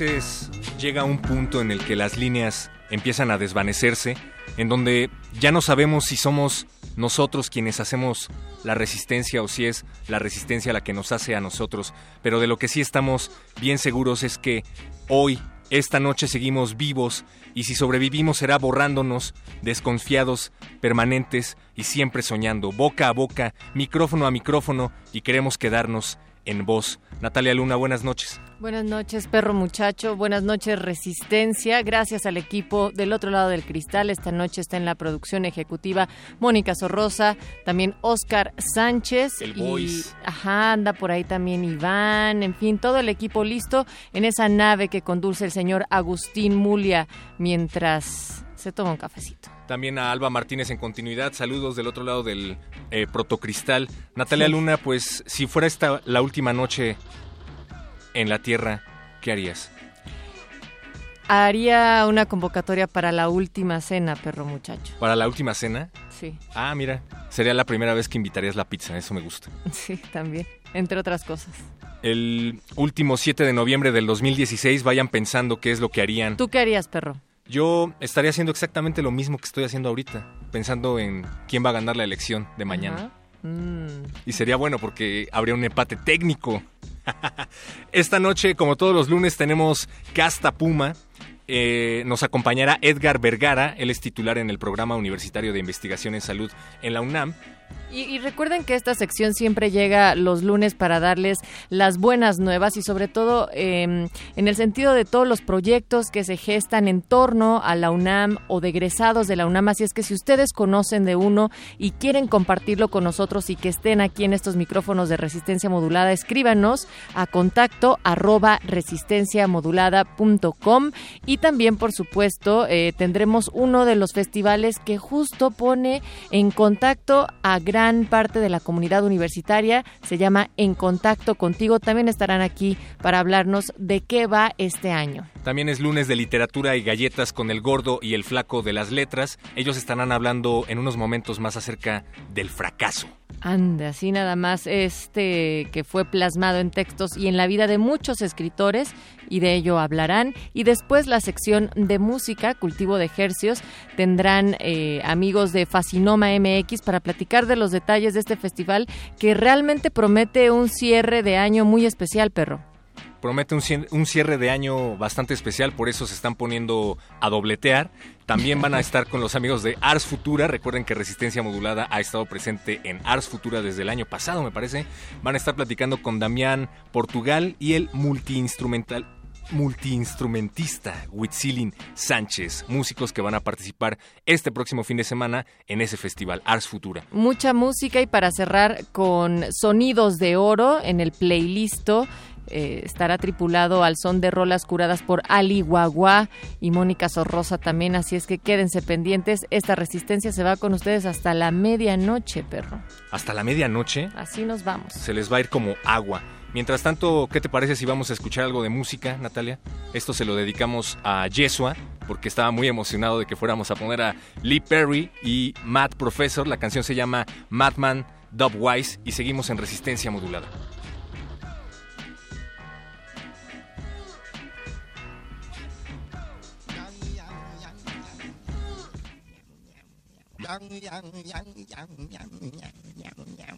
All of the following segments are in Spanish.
Veces llega un punto en el que las líneas empiezan a desvanecerse, en donde ya no sabemos si somos nosotros quienes hacemos la resistencia o si es la resistencia la que nos hace a nosotros, pero de lo que sí estamos bien seguros es que hoy, esta noche seguimos vivos y si sobrevivimos será borrándonos, desconfiados, permanentes y siempre soñando, boca a boca, micrófono a micrófono y queremos quedarnos en voz. Natalia Luna, buenas noches. Buenas noches, perro muchacho. Buenas noches, Resistencia. Gracias al equipo del otro lado del cristal. Esta noche está en la producción ejecutiva Mónica Sorrosa, también Oscar Sánchez. El y, Voice. Ajá, anda por ahí también Iván. En fin, todo el equipo listo en esa nave que conduce el señor Agustín Mulia mientras se toma un cafecito. También a Alba Martínez en continuidad. Saludos del otro lado del eh, protocristal. Natalia Sí. Luna, pues si fuera esta la última noche en la Tierra, ¿qué harías? Haría una convocatoria para la última cena, perro muchacho. ¿Para la última cena? Sí, Ah, mira, sería la primera vez que invitarías la pizza, eso me gusta. sí, también, entre otras cosas. El último 7 de noviembre del 2016, vayan pensando qué es lo que harían. ¿Tú qué harías, perro? Yo estaría haciendo exactamente lo mismo que estoy haciendo ahorita, pensando en quién va a ganar la elección de mañana. Mm. Y sería bueno porque habría un empate técnico. Esta noche, como todos los lunes, tenemos Casta Puma. Eh, nos acompañará Edgar Vergara, él es titular en el Programa Universitario de Investigación en Salud en la UNAM. Y, recuerden que esta sección siempre llega los lunes para darles las buenas nuevas y sobre todo eh, en el sentido de todos los proyectos que se gestan en torno a la UNAM o de egresados de la UNAM. Así es que si ustedes conocen de uno y quieren compartirlo con nosotros y que estén aquí en estos micrófonos de resistencia modulada, escríbanos a contacto arroba resistenciamodulada.com y también, por supuesto, eh, tendremos uno de los festivales que justo pone en contacto a gran parte de la comunidad universitaria. Se llama En Contacto Contigo. También estarán aquí para hablarnos de qué va este año. También es lunes de literatura y galletas con el gordo y el flaco de las letras. Ellos estarán hablando en unos momentos más acerca del fracaso. Anda, así nada más este que fue plasmado en textos y en la vida de muchos escritores y de ello hablarán. Y después la sección de música, cultivo de ejercios, tendrán eh, amigos de Fascinoma MX para platicar de los detalles de este festival que realmente promete un cierre de año muy especial, perro. Promete un, cierre de año bastante especial, por eso se están poniendo a dobletear. También van a estar con los amigos de Ars Futura. Recuerden que Resistencia Modulada ha estado presente en Ars Futura desde el año pasado, me parece. Van a estar platicando con Damián Portugal y el multiinstrumental multiinstrumentista Huitzilin Sánchez, músicos que van a participar este próximo fin de semana en ese festival Ars Futura. Mucha música y para cerrar con sonidos de oro en el playlist. Eh, estará tripulado al son de rolas curadas por Ali Guagua y Mónica Sorrosa también, así es que quédense pendientes. Esta resistencia se va con ustedes hasta la medianoche, perro. Hasta la medianoche Así nos vamos. se les va a ir como agua. Mientras tanto, ¿qué te parece si vamos a escuchar algo de música, Natalia? Esto se lo dedicamos a Yesua, porque estaba muy emocionado de que fuéramos a poner a Lee Perry y Matt Professor. La canción se llama Madman Dubwise y seguimos en resistencia modulada. nhằn nhằn nhằn nhằn nhằn nhằn nhằn nhằn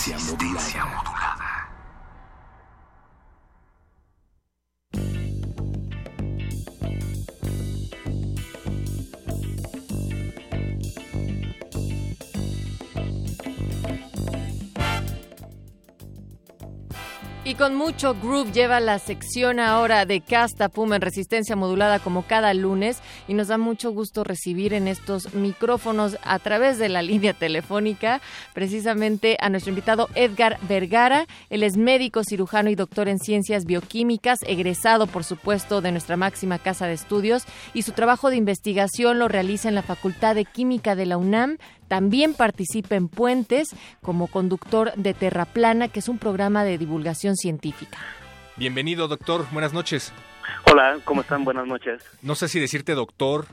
Resistencia. Y con mucho groove lleva la sección ahora de Casta Puma en resistencia modulada como cada lunes y nos da mucho gusto recibir en estos micrófonos a través de la línea telefónica precisamente a nuestro invitado Edgar Vergara. Él es médico, cirujano y doctor en ciencias bioquímicas, egresado por supuesto de nuestra máxima casa de estudios y su trabajo de investigación lo realiza en la Facultad de Química de la UNAM, también participa en Puentes como conductor de Terraplana, que es un programa de divulgación científica. Bienvenido, doctor. Buenas noches. Hola, ¿cómo están? Buenas noches. No sé si decirte doctor,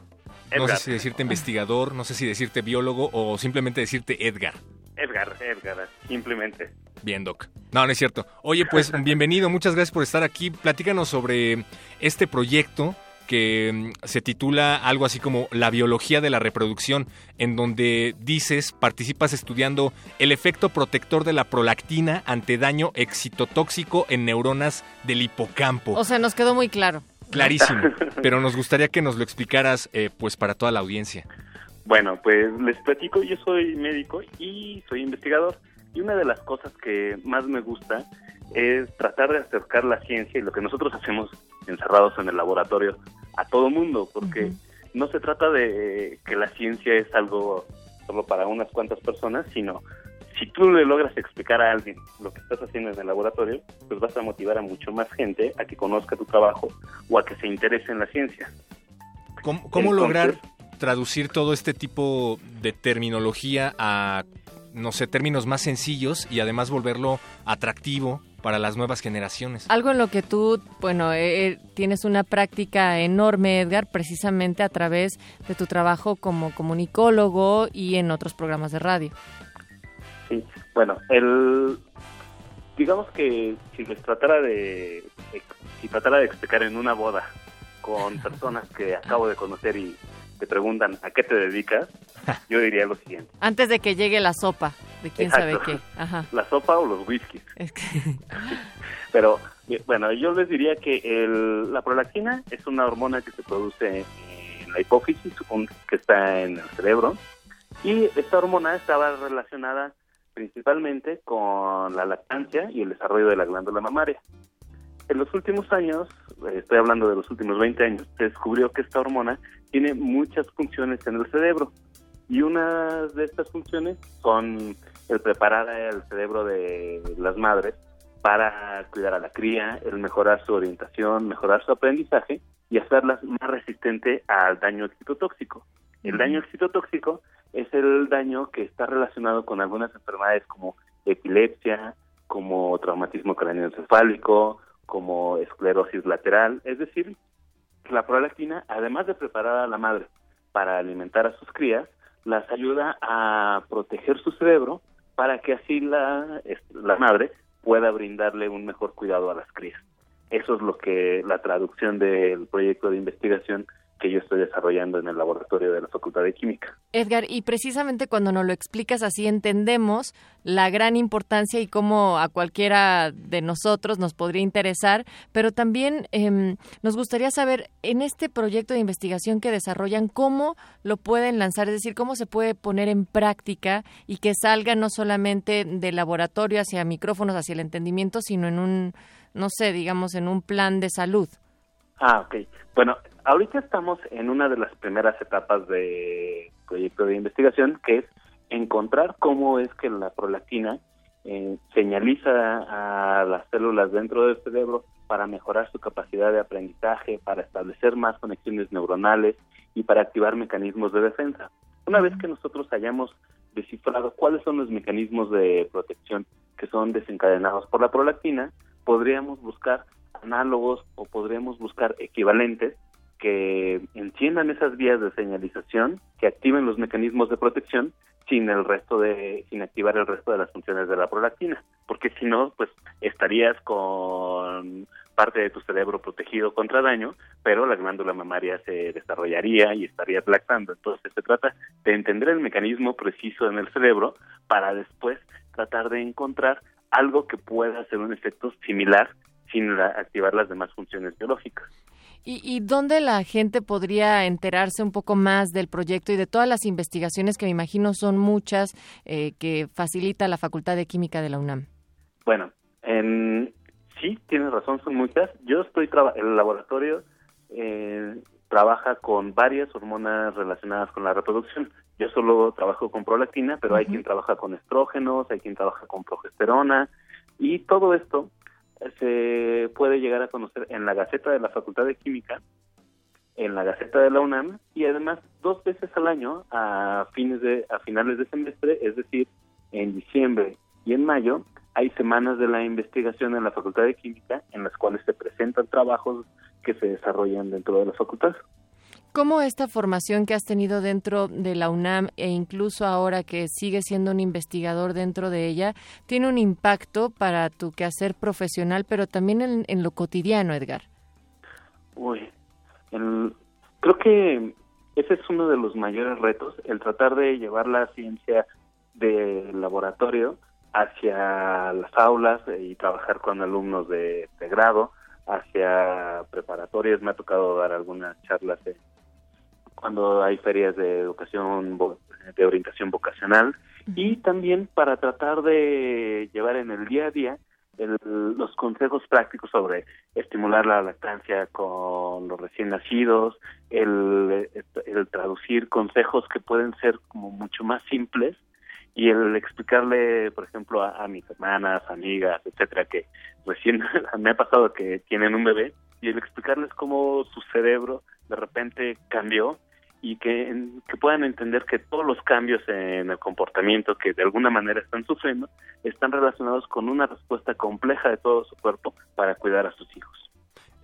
no sé si decirte investigador, no sé si decirte biólogo o simplemente decirte Edgar. Edgar, Edgar, simplemente. Bien, Doc. No, no es cierto. Oye, pues bienvenido, muchas gracias por estar aquí. Platícanos sobre este proyecto que mm, se titula algo así como La biología de la reproducción, en donde dices, participas estudiando el efecto protector de la prolactina ante daño excitotóxico en neuronas del hipocampo. O sea, nos quedó muy claro. Clarísimo, pero nos gustaría que nos lo explicaras eh, pues para toda la audiencia. Bueno, pues les platico, yo soy médico y soy investigador y una de las cosas que más me gusta es tratar de acercar la ciencia y lo que nosotros hacemos encerrados en el laboratorio a todo mundo, porque no se trata de que la ciencia es algo solo para unas cuantas personas, sino si tú le logras explicar a alguien lo que estás haciendo en el laboratorio, pues vas a motivar a mucho más gente a que conozca tu trabajo o a que se interese en la ciencia. ¿Cómo, lograr traducir todo este tipo de terminología a, no sé, términos más sencillos y además volverlo atractivo para las nuevas generaciones. Algo en lo que tú, bueno, eh, eh, tienes una práctica enorme, Edgar, precisamente a través de tu trabajo como comunicólogo y en otros programas de radio. Sí, bueno, el digamos que si les tratara de si tratara de explicar en una boda con personas que acabo de conocer y te preguntan a qué te dedicas, yo diría lo siguiente. Antes de que llegue la sopa, de quién sabe qué. Ajá. La sopa o los whiskies. Pero bueno, yo les diría que el, la prolactina es una hormona que se produce en la hipófisis, que está en el cerebro, y esta hormona estaba relacionada principalmente con la lactancia y el desarrollo de la glándula mamaria. En los últimos años, eh, estoy hablando de los últimos 20 años, se descubrió que esta hormona tiene muchas funciones en el cerebro y una de estas funciones son el preparar el cerebro de las madres para cuidar a la cría, el mejorar su orientación, mejorar su aprendizaje y hacerlas más resistente al daño excitotóxico. El daño excitotóxico es el daño que está relacionado con algunas enfermedades como epilepsia, como traumatismo craneoencefálico, como esclerosis lateral, es decir, la prolactina, además de preparar a la madre para alimentar a sus crías, las ayuda a proteger su cerebro para que así la, la madre pueda brindarle un mejor cuidado a las crías. Eso es lo que la traducción del proyecto de investigación que yo estoy desarrollando en el laboratorio de la Facultad de Química. Edgar, y precisamente cuando nos lo explicas así entendemos la gran importancia y cómo a cualquiera de nosotros nos podría interesar, pero también em, nos gustaría saber en este proyecto de investigación que desarrollan, cómo lo pueden lanzar, es decir, cómo se puede poner en práctica y que salga no solamente del laboratorio hacia micrófonos, hacia el entendimiento, sino en un, no sé, digamos, en un plan de salud. Ah, ok. Bueno, ahorita estamos en una de las primeras etapas de proyecto de investigación, que es encontrar cómo es que la prolactina eh, señaliza a las células dentro del cerebro para mejorar su capacidad de aprendizaje, para establecer más conexiones neuronales y para activar mecanismos de defensa. Una vez que nosotros hayamos descifrado cuáles son los mecanismos de protección que son desencadenados por la prolactina, podríamos buscar análogos o podríamos buscar equivalentes que enciendan esas vías de señalización, que activen los mecanismos de protección sin el resto de, sin activar el resto de las funciones de la prolactina, porque si no, pues estarías con parte de tu cerebro protegido contra daño, pero la glándula mamaria se desarrollaría y estarías lactando. Entonces se trata de entender el mecanismo preciso en el cerebro para después tratar de encontrar algo que pueda hacer un efecto similar sin activar las demás funciones biológicas. ¿Y, dónde la gente podría enterarse un poco más del proyecto y de todas las investigaciones que me imagino son muchas eh, que facilita la Facultad de Química de la UNAM? Bueno, en, sí, tienes razón, son muchas. Yo estoy el laboratorio eh, trabaja con varias hormonas relacionadas con la reproducción. Yo solo trabajo con prolactina, pero hay quien trabaja con estrógenos, hay quien trabaja con progesterona y todo esto se puede llegar a conocer en la Gaceta de la Facultad de Química, en la Gaceta de la UNAM y además dos veces al año a fines de a finales de semestre, es decir, en diciembre y en mayo hay semanas de la investigación en la Facultad de Química en las cuales se presentan trabajos que se desarrollan dentro de la facultad. ¿Cómo esta formación que has tenido dentro de la UNAM e incluso ahora que sigues siendo un investigador dentro de ella, tiene un impacto para tu quehacer profesional, pero también en, lo cotidiano, Edgar? Uy, creo que ese es uno de los mayores retos, el tratar de llevar la ciencia del laboratorio hacia las aulas y trabajar con alumnos de, grado, hacia preparatorias. Me ha tocado dar algunas charlas de cuando hay ferias de educación, de orientación vocacional, y también para tratar de llevar en el día a día los consejos prácticos sobre estimular la lactancia con los recién nacidos, el, el traducir consejos que pueden ser como mucho más simples y el explicarle, por ejemplo, a, a, mis hermanas, amigas, etcétera, que recién me ha pasado que tienen un bebé y el explicarles cómo su cerebro de repente cambió y que, que puedan entender que todos los cambios en el comportamiento que de alguna manera están sufriendo están relacionados con una respuesta compleja de todo su cuerpo para cuidar a sus hijos.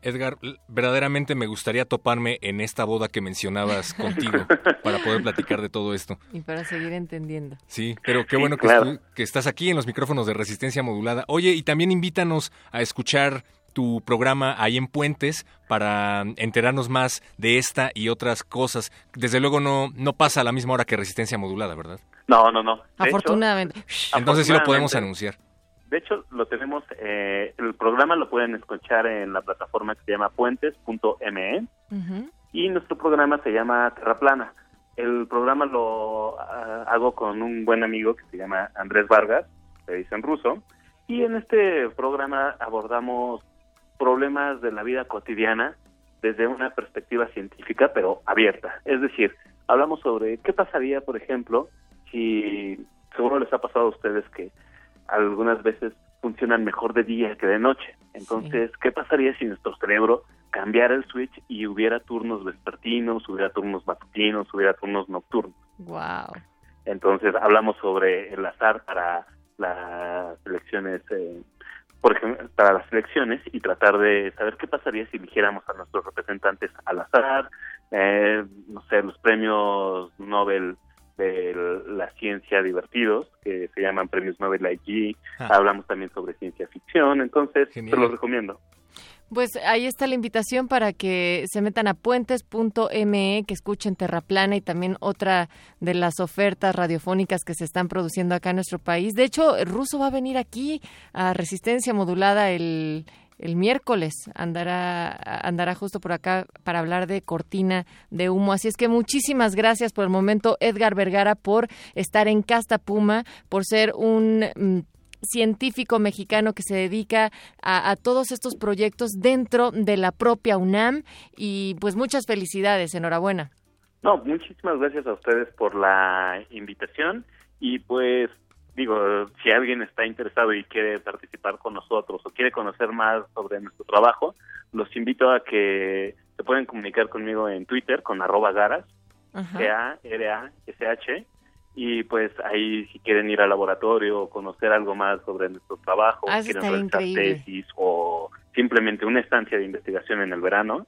Edgar, verdaderamente me gustaría toparme en esta boda que mencionabas contigo para poder platicar de todo esto. Y para seguir entendiendo. Sí, pero qué bueno que, que estás aquí en los micrófonos de resistencia modulada. Oye, y también invítanos a escuchar tu programa ahí en Puentes para enterarnos más de esta y otras cosas. Desde luego no, no pasa a la misma hora que Resistencia Modulada, ¿verdad? No, no, no. afortunadamente. Entonces sí lo podemos anunciar. De hecho, lo tenemos, eh, el programa lo pueden escuchar en la plataforma que se llama puentes.me y nuestro programa se llama Terra Plana. El programa lo ah, hago con un buen amigo que se llama Andrés Vargas, se dice en ruso, y en este programa abordamos problemas de la vida cotidiana desde una perspectiva científica, pero abierta. Es decir, hablamos sobre qué pasaría, por ejemplo, si seguro les ha pasado a ustedes que algunas veces funcionan mejor de día que de noche. Entonces, ¿qué pasaría si nuestro cerebro cambiara el switch y hubiera turnos vespertinos, hubiera turnos matutinos, hubiera turnos nocturnos? Wow. Entonces, hablamos sobre el azar para las elecciones, eh, por ejemplo, para las elecciones y tratar de saber qué pasaría si eligiéramos a nuestros representantes al azar, eh, no sé, los premios Nobel de la ciencia divertidos, que se llaman premios Nobel IG. Ah. Hablamos también sobre ciencia ficción, entonces te los recomiendo. Pues ahí está la invitación para que se metan a puentes.me, que escuchen Terraplana y también otra de las ofertas radiofónicas que se están produciendo acá en nuestro país. De hecho, Ruso va a venir aquí a Resistencia Modulada el, el miércoles andará, andará justo por acá para hablar de cortina de humo. Así es que muchísimas gracias por el momento, Edgar Vergara, por estar en Casta Puma, por ser un mm, científico mexicano que se dedica a, a, todos estos proyectos dentro de la propia UNAM. Y pues muchas felicidades, enhorabuena. No, muchísimas gracias a ustedes por la invitación. Y pues digo, si alguien está interesado y quiere participar con nosotros o quiere conocer más sobre nuestro trabajo, los invito a que se pueden comunicar conmigo en Twitter con arroba garas, G-A-R-A-S-H, y pues ahí si quieren ir al laboratorio o conocer algo más sobre nuestro trabajo, ah, quieren realizar tesis o simplemente una estancia de investigación en el verano,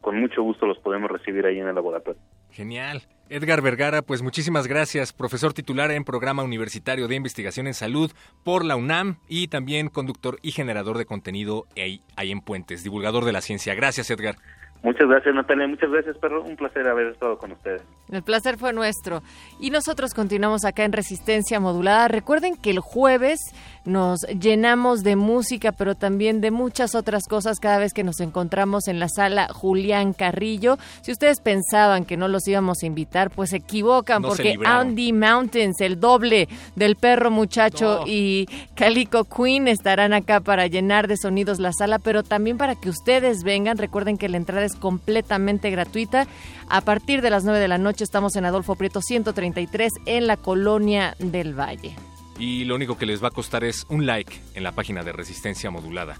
con mucho gusto los podemos recibir ahí en el laboratorio. Genial. Edgar Vergara, pues muchísimas gracias, profesor titular en Programa Universitario de Investigación en Salud por la UNAM y también conductor y generador de contenido ahí, ahí en Puentes, divulgador de la ciencia. Gracias, Edgar. Muchas gracias, Natalia. Muchas gracias, perro. Un placer haber estado con ustedes. El placer fue nuestro. Y nosotros continuamos acá en Resistencia Modulada. Recuerden que el jueves nos llenamos de música, pero también de muchas otras cosas cada vez que nos encontramos en la sala Julián Carrillo. Si ustedes pensaban que no los íbamos a invitar, pues se equivocan, porque Andy Mountains, el doble del perro muchacho y Calico Queen estarán acá para llenar de sonidos la sala, pero también para que ustedes vengan. Recuerden que la entrada es completamente gratuita. A partir de las 9 de la noche estamos en Adolfo Prieto 133 en la Colonia del Valle. Y lo único que les va a costar es un like en la página de Resistencia Modulada.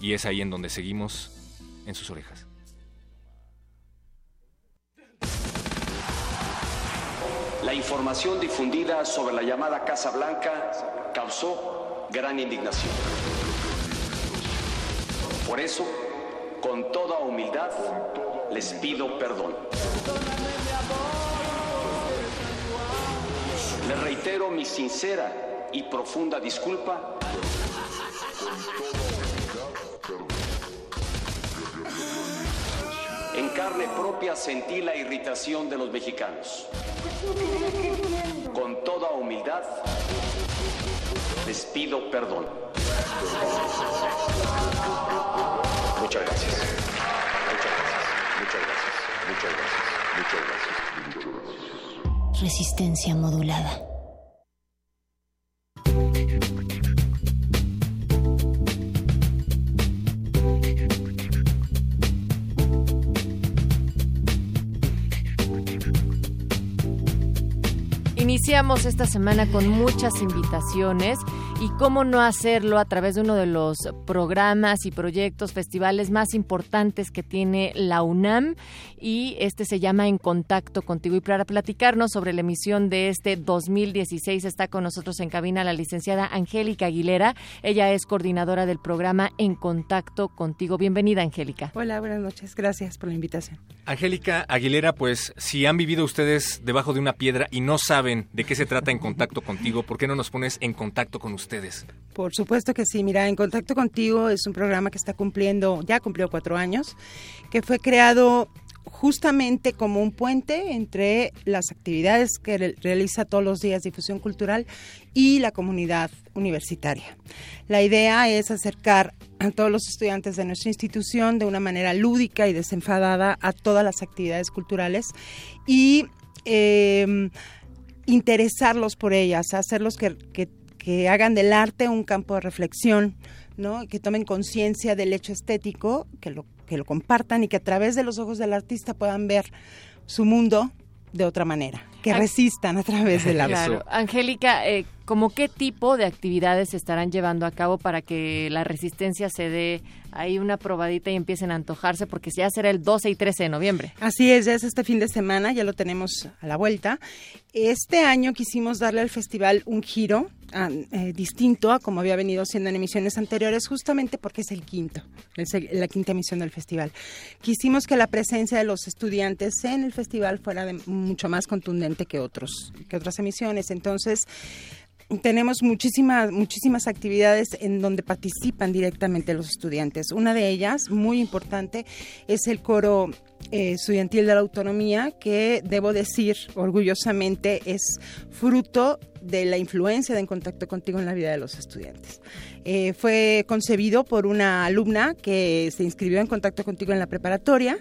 Y es ahí en donde seguimos en sus orejas. La información difundida sobre la llamada Casa Blanca causó gran indignación. Por eso, con toda humildad les pido perdón. Les reitero mi sincera y profunda disculpa. En carne propia sentí la irritación de los mexicanos. Con toda humildad les pido perdón. Muchas gracias. Muchas gracias. Muchas gracias. Muchas gracias. Muchas gracias. Resistencia modulada. Iniciamos esta semana con muchas invitaciones y cómo no hacerlo a través de uno de los programas y proyectos, festivales más importantes que tiene la UNAM y este se llama En Contacto contigo. Y para platicarnos sobre la emisión de este 2016 está con nosotros en cabina la licenciada Angélica Aguilera. Ella es coordinadora del programa En Contacto contigo. Bienvenida, Angélica. Hola, buenas noches. Gracias por la invitación. Angélica Aguilera, pues si han vivido ustedes debajo de una piedra y no saben de qué se trata En Contacto contigo, ¿por qué no nos pones en contacto con ustedes? Por supuesto que sí. Mira, En Contacto contigo es un programa que está cumpliendo, ya cumplió cuatro años, que fue creado justamente como un puente entre las actividades que realiza todos los días Difusión Cultural y la comunidad universitaria. La idea es acercar a todos los estudiantes de nuestra institución de una manera lúdica y desenfadada a todas las actividades culturales y em, interesarlos por ellas, hacerlos que, que hagan del arte un campo de reflexión, ¿no? que tomen conciencia del hecho estético, que lo que lo compartan y que a través de los ojos del artista puedan ver su mundo de otra manera, que resistan a través del arte. Claro. Angélica, eh, ¿cómo qué tipo de actividades se estarán llevando a cabo para que la resistencia se dé ahí una probadita y empiecen a antojarse? Porque ya será el 12 y 13 de noviembre. Así es, ya es este fin de semana, ya lo tenemos a la vuelta. Este año quisimos darle al festival un giro Ah, eh, distinto a como había venido siendo en emisiones anteriores, justamente porque es el quinto, es la quinta emisión del festival. Quisimos que la presencia de los estudiantes en el festival fuera mucho más contundente que otros, que otras emisiones. Entonces, tenemos muchísimas, muchísimas actividades en donde participan directamente los estudiantes. Una de ellas, muy importante, es el coro eh, estudiantil de la autonomía, que debo decir orgullosamente es fruto de la influencia de En Contacto Contigo en la vida de los estudiantes. Eh, fue concebido por una alumna que se inscribió en Contacto Contigo en la preparatoria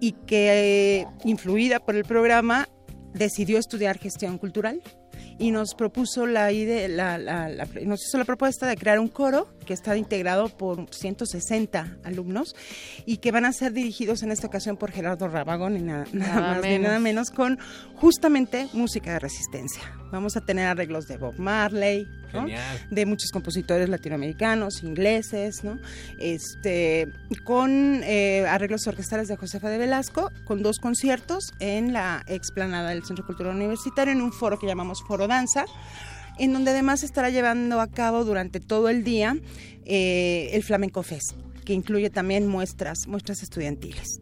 y que, eh, influida por el programa, decidió estudiar gestión cultural y nos propuso la idea, la, nos hizo la propuesta de crear un coro que está integrado por 160 alumnos y que van a ser dirigidos en esta ocasión por Gerardo Rabagón y nada, más ni nada menos con justamente música de resistencia. Vamos a tener arreglos de Bob Marley, de muchos compositores latinoamericanos, ingleses, ¿no? este, con eh, arreglos orquestales de Josefa de Velasco, con dos conciertos en la explanada del Centro Cultural Universitario, en un foro que llamamos Foro Danza en donde además estará llevando a cabo durante todo el día eh, el Flamenco Fest que incluye también muestras, muestras estudiantiles.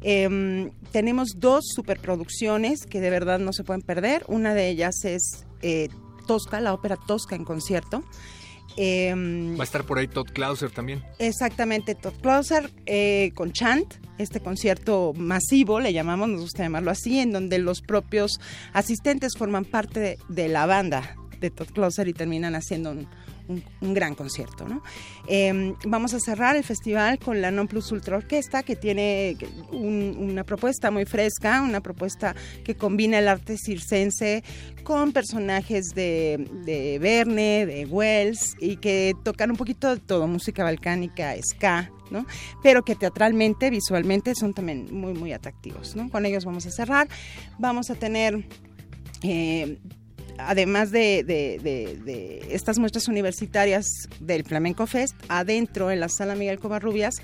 Em, tenemos dos superproducciones que de verdad no se pueden perder. Una de ellas es eh, Tosca, la ópera Tosca en concierto. Em, Va a estar por ahí Todd Clauser también. Exactamente, Todd Clauser eh, con Chant, este concierto masivo, le llamamos, nos gusta llamarlo así, en donde los propios asistentes forman parte de la banda de Todd Closer y terminan haciendo un, gran concierto. ¿no? Em, vamos a cerrar el festival con la Non Plus Ultra Orquesta, que tiene una propuesta muy fresca, una propuesta que combina el arte circense con personajes de, de Verne, de Wells, y que tocan un poquito de todo, música balcánica, ska, ¿no? pero que teatralmente, visualmente son también muy, muy atractivos. ¿no? Con ellos vamos a cerrar. Vamos a tener eh, además de, estas muestras universitarias del Flamenco Fest, adentro en la sala Miguel Covarrubias,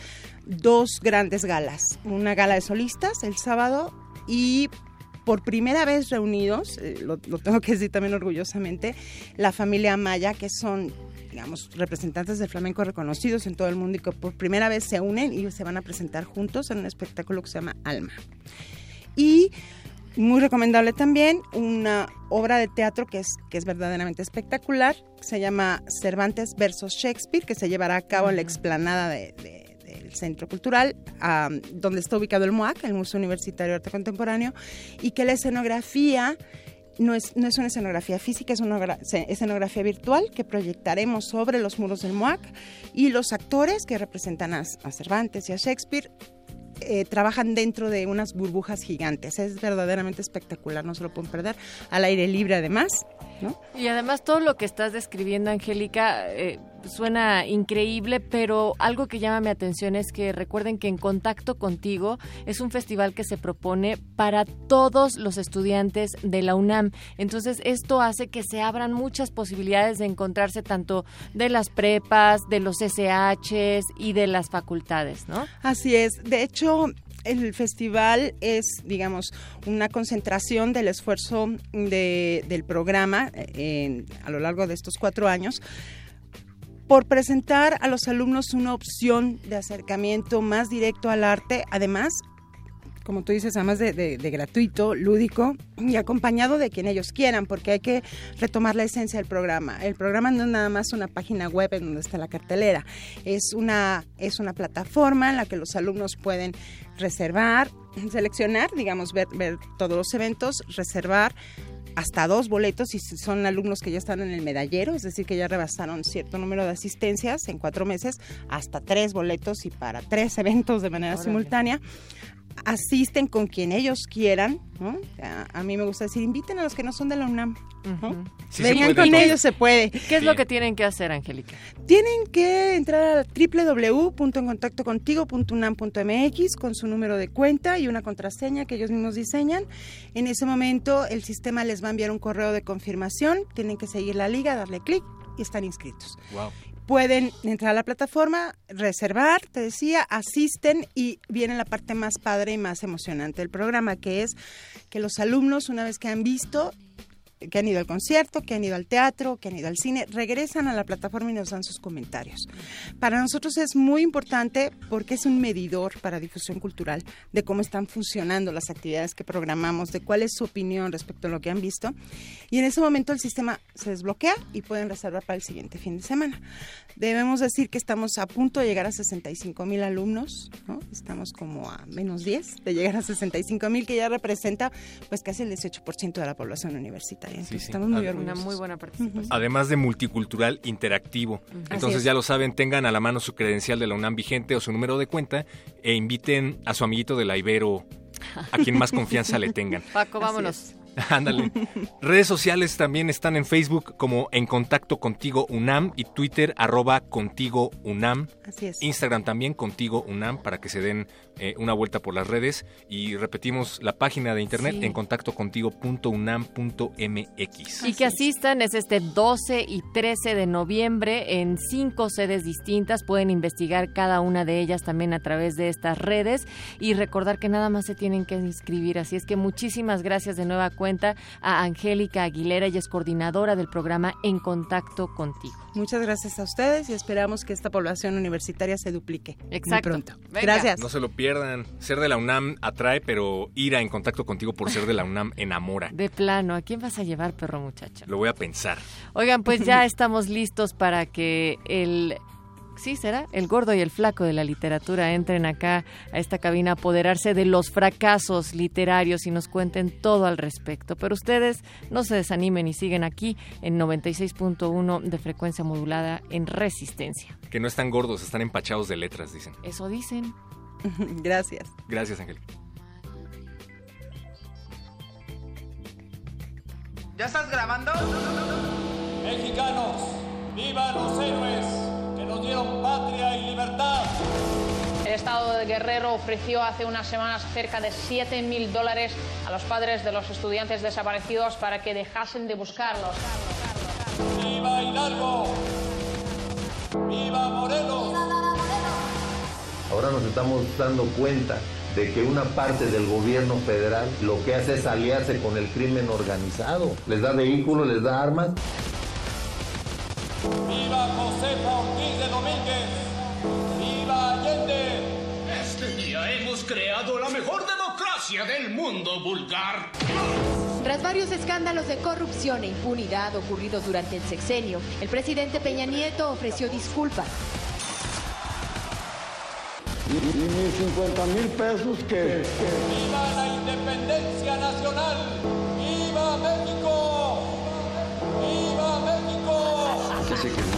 dos grandes galas. Una gala de solistas el sábado y por primera vez reunidos, eh, lo, tengo que decir también orgullosamente, la familia Maya, que son digamos, representantes del flamenco reconocidos en todo el mundo y que por primera vez se unen y se van a presentar juntos en un espectáculo que se llama Alma. Y muy recomendable también una obra de teatro que es, que es verdaderamente espectacular, se llama Cervantes versus Shakespeare, que se llevará a cabo en la explanada del Centro Cultural, donde está ubicado el MUAC, el Museo Universitario de Arte Contemporáneo, y que la escenografía no es, no es una escenografía física, es una escenografía virtual que proyectaremos sobre los muros del MUAC y los actores que representan a Cervantes y a Shakespeare eh, trabajan dentro de unas burbujas gigantes. Es verdaderamente espectacular, no se lo pueden perder. Al aire libre además. Y además todo lo que estás describiendo, Angélica, eh, suena increíble, pero algo que llama mi atención es que recuerden que En Contacto Contigo es un festival que se propone para todos los estudiantes de la UNAM. Entonces, esto hace que se abran muchas posibilidades de encontrarse tanto de las prepas, de los SHs y de las facultades, ¿no? Así es. De hecho, el festival es, digamos, una concentración del esfuerzo del programa eh, a lo largo de estos cuatro años por presentar a los alumnos una opción de acercamiento más directo al arte, además como tú dices, además de, gratuito, lúdico y acompañado de quien ellos quieran, porque hay que retomar la esencia del programa. El programa no es nada más una página web en donde está la cartelera, es una, es una plataforma en la que los alumnos pueden reservar, seleccionar, digamos, ver todos los eventos, reservar hasta dos boletos si son alumnos que ya están en el medallero, es decir, que ya rebasaron cierto número de asistencias en cuatro meses, hasta tres boletos y para tres eventos de manera simultánea asisten con quien ellos quieran, A, mí me gusta decir, inviten a los que no son de la UNAM, Vengan con ellos, se puede. ¿Qué es lo que tienen que hacer, Angélica? Tienen que entrar a www.encontactocontigo.unam.mx con su número de cuenta y una contraseña que ellos mismos diseñan. En ese momento el sistema les va a enviar un correo de confirmación, tienen que seguir la liga, darle clic y están inscritos. Wow pueden entrar a la plataforma, reservar, te decía, asisten y viene la parte más padre y más emocionante del programa, que es que los alumnos, una vez que han visto que han ido al concierto, que han ido al teatro, que han ido al cine, regresan a la plataforma y nos dan sus comentarios. Para nosotros es muy importante porque es un medidor para difusión cultural de cómo están funcionando las actividades que programamos, de cuál es su opinión respecto a lo que han visto. Y en ese momento el sistema se desbloquea y pueden reservar para el siguiente fin de semana. Debemos decir que estamos a punto de llegar a 65 mil alumnos, ¿no? estamos como a menos 10 de llegar a 65 mil, que ya representa pues casi el 18% de la población universitaria. Estamos muy Una muy buena participación. Además de multicultural interactivo. Entonces ya lo saben, tengan a la mano su credencial de la UNAM vigente o su número de cuenta e inviten a su amiguito de la Ibero, a quien más confianza le tengan. Paco, vámonos. Ándale. Redes sociales también están en Facebook como En Contacto Contigo UNAM y Twitter arroba Contigo UNAM. Así es. Instagram también Contigo UNAM para que se den eh, una vuelta por las redes y repetimos la página de internet en contacto contigo.unam.mx. Y que asistan es este 12 y 13 de noviembre en cinco sedes distintas. Pueden investigar cada una de ellas también a través de estas redes y recordar que nada más se tienen que inscribir. Así es que muchísimas gracias de nueva cuenta a Angélica Aguilera, ella es coordinadora del programa En Contacto Contigo. Muchas gracias a ustedes y esperamos que esta población universitaria se duplique Exacto. muy pronto. Gracias. No se lo pierdan ser de la UNAM atrae, pero ir a en contacto contigo por ser de la UNAM enamora. De plano, ¿a quién vas a llevar, perro muchacho? Lo voy a pensar. Oigan, pues ya estamos listos para que el sí será, el gordo y el flaco de la literatura entren acá a esta cabina a apoderarse de los fracasos literarios y nos cuenten todo al respecto. Pero ustedes no se desanimen y siguen aquí en 96.1 de frecuencia modulada en resistencia. Que no están gordos, están empachados de letras, dicen. Eso dicen. Gracias. Gracias, Ángel. ¿Ya estás grabando? Mexicanos, vivan los héroes patria y libertad. El Estado de Guerrero ofreció hace unas semanas cerca de 7 mil dólares a los padres de los estudiantes desaparecidos para que dejasen de buscarlos. ¡Viva Hidalgo! ¡Viva Morelos! Ahora nos estamos dando cuenta de que una parte del gobierno federal lo que hace es aliarse con el crimen organizado. Les da vehículos, les da armas. ¡Viva Josefa Ortiz de Domínguez! ¡Viva Allende! Este día hemos creado la mejor democracia del mundo vulgar. Tras varios escándalos de corrupción e impunidad ocurridos durante el sexenio, el presidente Peña Nieto ofreció disculpas y, mis 50 mil pesos que, ¡Viva la independencia nacional! ¡Viva México! ¡Viva México!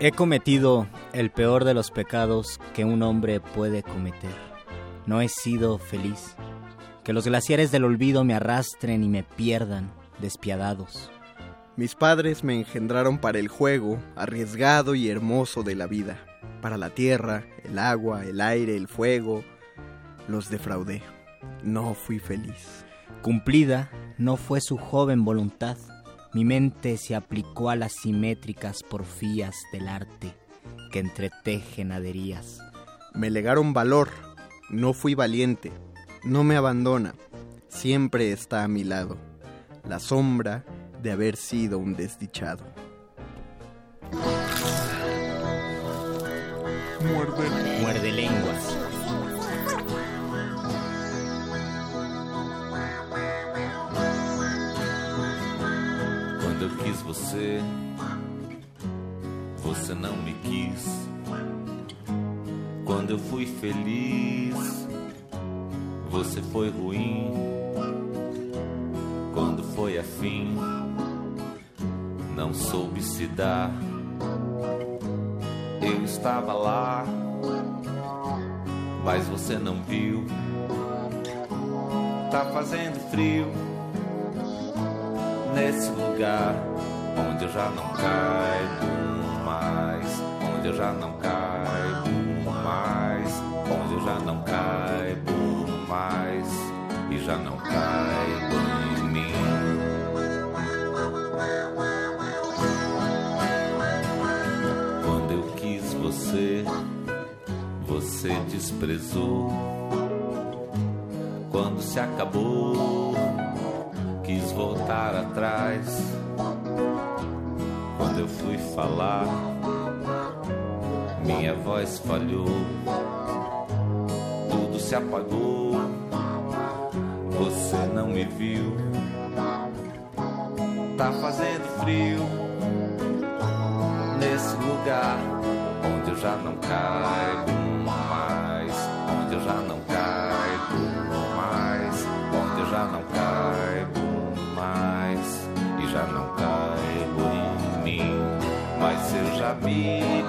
He cometido el peor de los pecados que un hombre puede cometer. No he sido feliz. Que los glaciares del olvido me arrastren y me pierdan, despiadados. Mis padres me engendraron para el juego arriesgado y hermoso de la vida, para la tierra, el agua, el aire, el fuego. Los defraudé. No fui feliz. Cumplida no fue su joven voluntad. Mi mente se aplicó a las simétricas porfías del arte que entretejen aderías. Me legaron valor. No fui valiente. No me abandona. Siempre está a mi lado. La sombra de haber sido un desdichado. Muerde. Quis você, você não me quis. Quando eu fui feliz, você foi ruim. Quando foi afim, não soube se dar. Eu estava lá, mas você não viu. Tá fazendo frio nesse lugar onde eu já não caibo mais, onde eu já não caibo mais, onde eu já não caibo mais e já não caibo em mim. Quando eu quis você, você desprezou. Quando se acabou, quis voltar atrás. Quando eu fui falar, minha voz falhou. Tudo se apagou, você não me viu. Tá fazendo frio nesse lugar onde eu já não caibo mais, onde eu já não me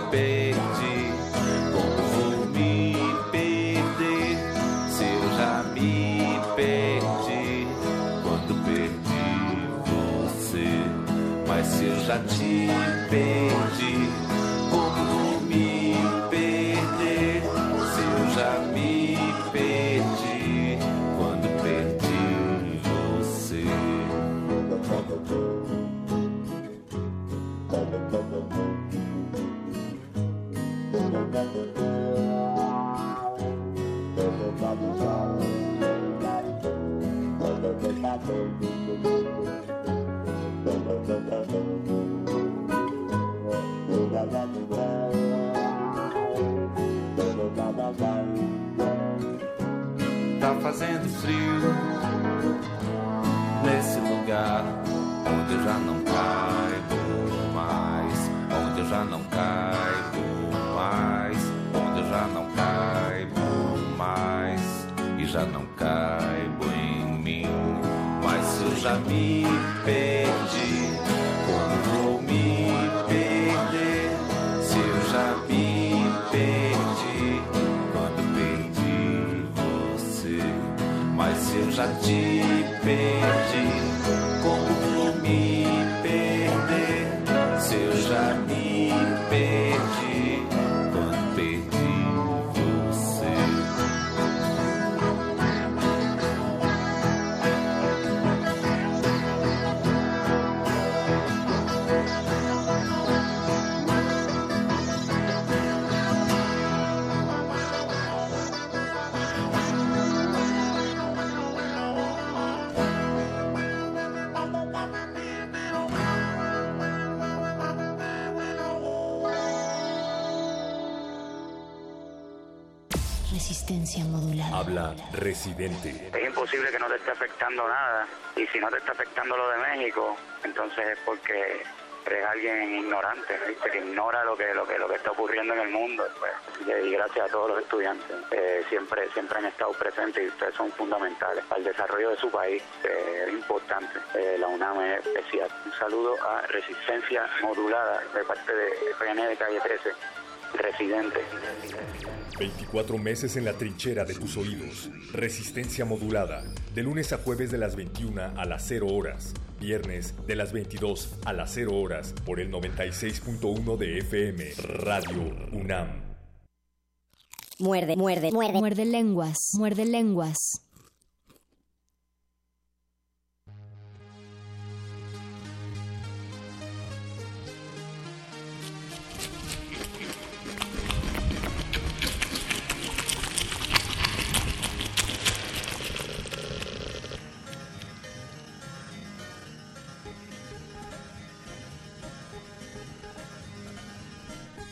Tá fazendo frio nesse lugar onde eu já não caibo mais, onde eu já não caibo mais, onde eu já não caibo mais e já não caibo. Mas Es imposible que no te esté afectando nada. Y si no te está afectando lo de México, entonces es porque eres alguien ignorante, ¿viste? que ignora lo que, lo que lo que está ocurriendo en el mundo. Pues. Y gracias a todos los estudiantes. Eh, siempre, siempre han estado presentes y ustedes son fundamentales para el desarrollo de su país. Es importante. Eh, la UNAM es especial. Un saludo a Resistencia Modulada de parte de PN de Calle 13. Residente. 24 meses en la trinchera de tus oídos. Resistencia modulada. De lunes a jueves de las 21 a las 0 horas. Viernes de las 22 a las 0 horas. Por el 96.1 de FM. Radio UNAM. Muerde, muerde, muerde. Muerde lenguas. Muerde lenguas.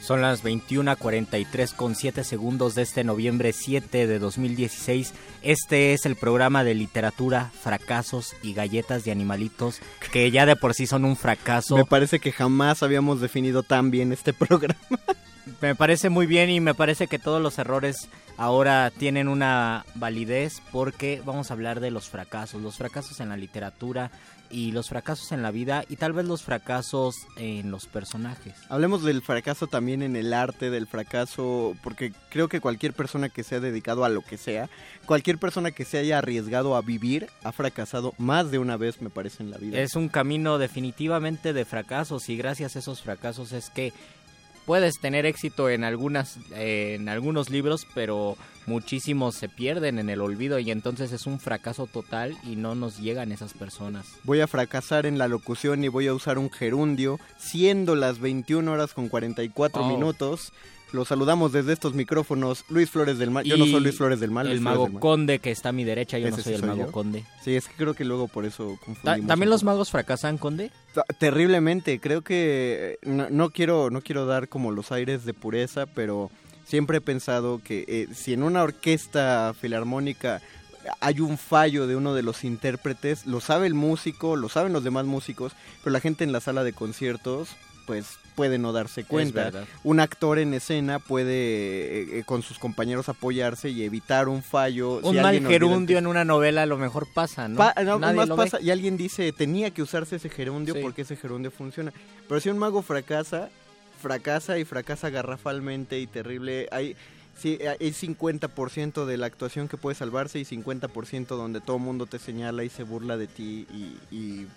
Son las 21:43 con 7 segundos de este noviembre 7 de 2016. Este es el programa de literatura, fracasos y galletas de animalitos, que ya de por sí son un fracaso. Me parece que jamás habíamos definido tan bien este programa. Me parece muy bien y me parece que todos los errores ahora tienen una validez porque vamos a hablar de los fracasos, los fracasos en la literatura y los fracasos en la vida y tal vez los fracasos en los personajes. Hablemos del fracaso también en el arte, del fracaso, porque creo que cualquier persona que se ha dedicado a lo que sea, cualquier persona que se haya arriesgado a vivir, ha fracasado más de una vez, me parece, en la vida. Es un camino definitivamente de fracasos y gracias a esos fracasos es que puedes tener éxito en algunas eh, en algunos libros, pero muchísimos se pierden en el olvido y entonces es un fracaso total y no nos llegan esas personas. Voy a fracasar en la locución y voy a usar un gerundio, siendo las 21 horas con 44 Oh. minutos. Los saludamos desde estos micrófonos, Luis Flores del Mal. Yo no soy Luis Flores del Mal. El mago conde que está a mi derecha, yo no soy el mago conde. Sí, es que creo que luego por eso confundimos. ¿También los magos fracasan, conde? Terriblemente, creo que eh, no, no quiero no quiero dar como los aires de pureza, pero siempre he pensado que eh, si en una orquesta filarmónica hay un fallo de uno de los intérpretes, lo sabe el músico, lo saben los demás músicos, pero la gente en la sala de conciertos pues puede no darse cuenta. Un actor en escena puede eh, eh, con sus compañeros apoyarse y evitar un fallo. Un Si mal gerundio en una novela a lo mejor pasa, ¿no? Pa- no, Nadie más lo ve. pasa, y alguien dice, tenía que usarse ese gerundio Sí. porque ese gerundio funciona. Pero si un mago fracasa, fracasa y fracasa garrafalmente y terrible, hay, sí, hay 50% de la actuación que puede salvarse y 50% donde todo el mundo te señala y se burla de ti y, y-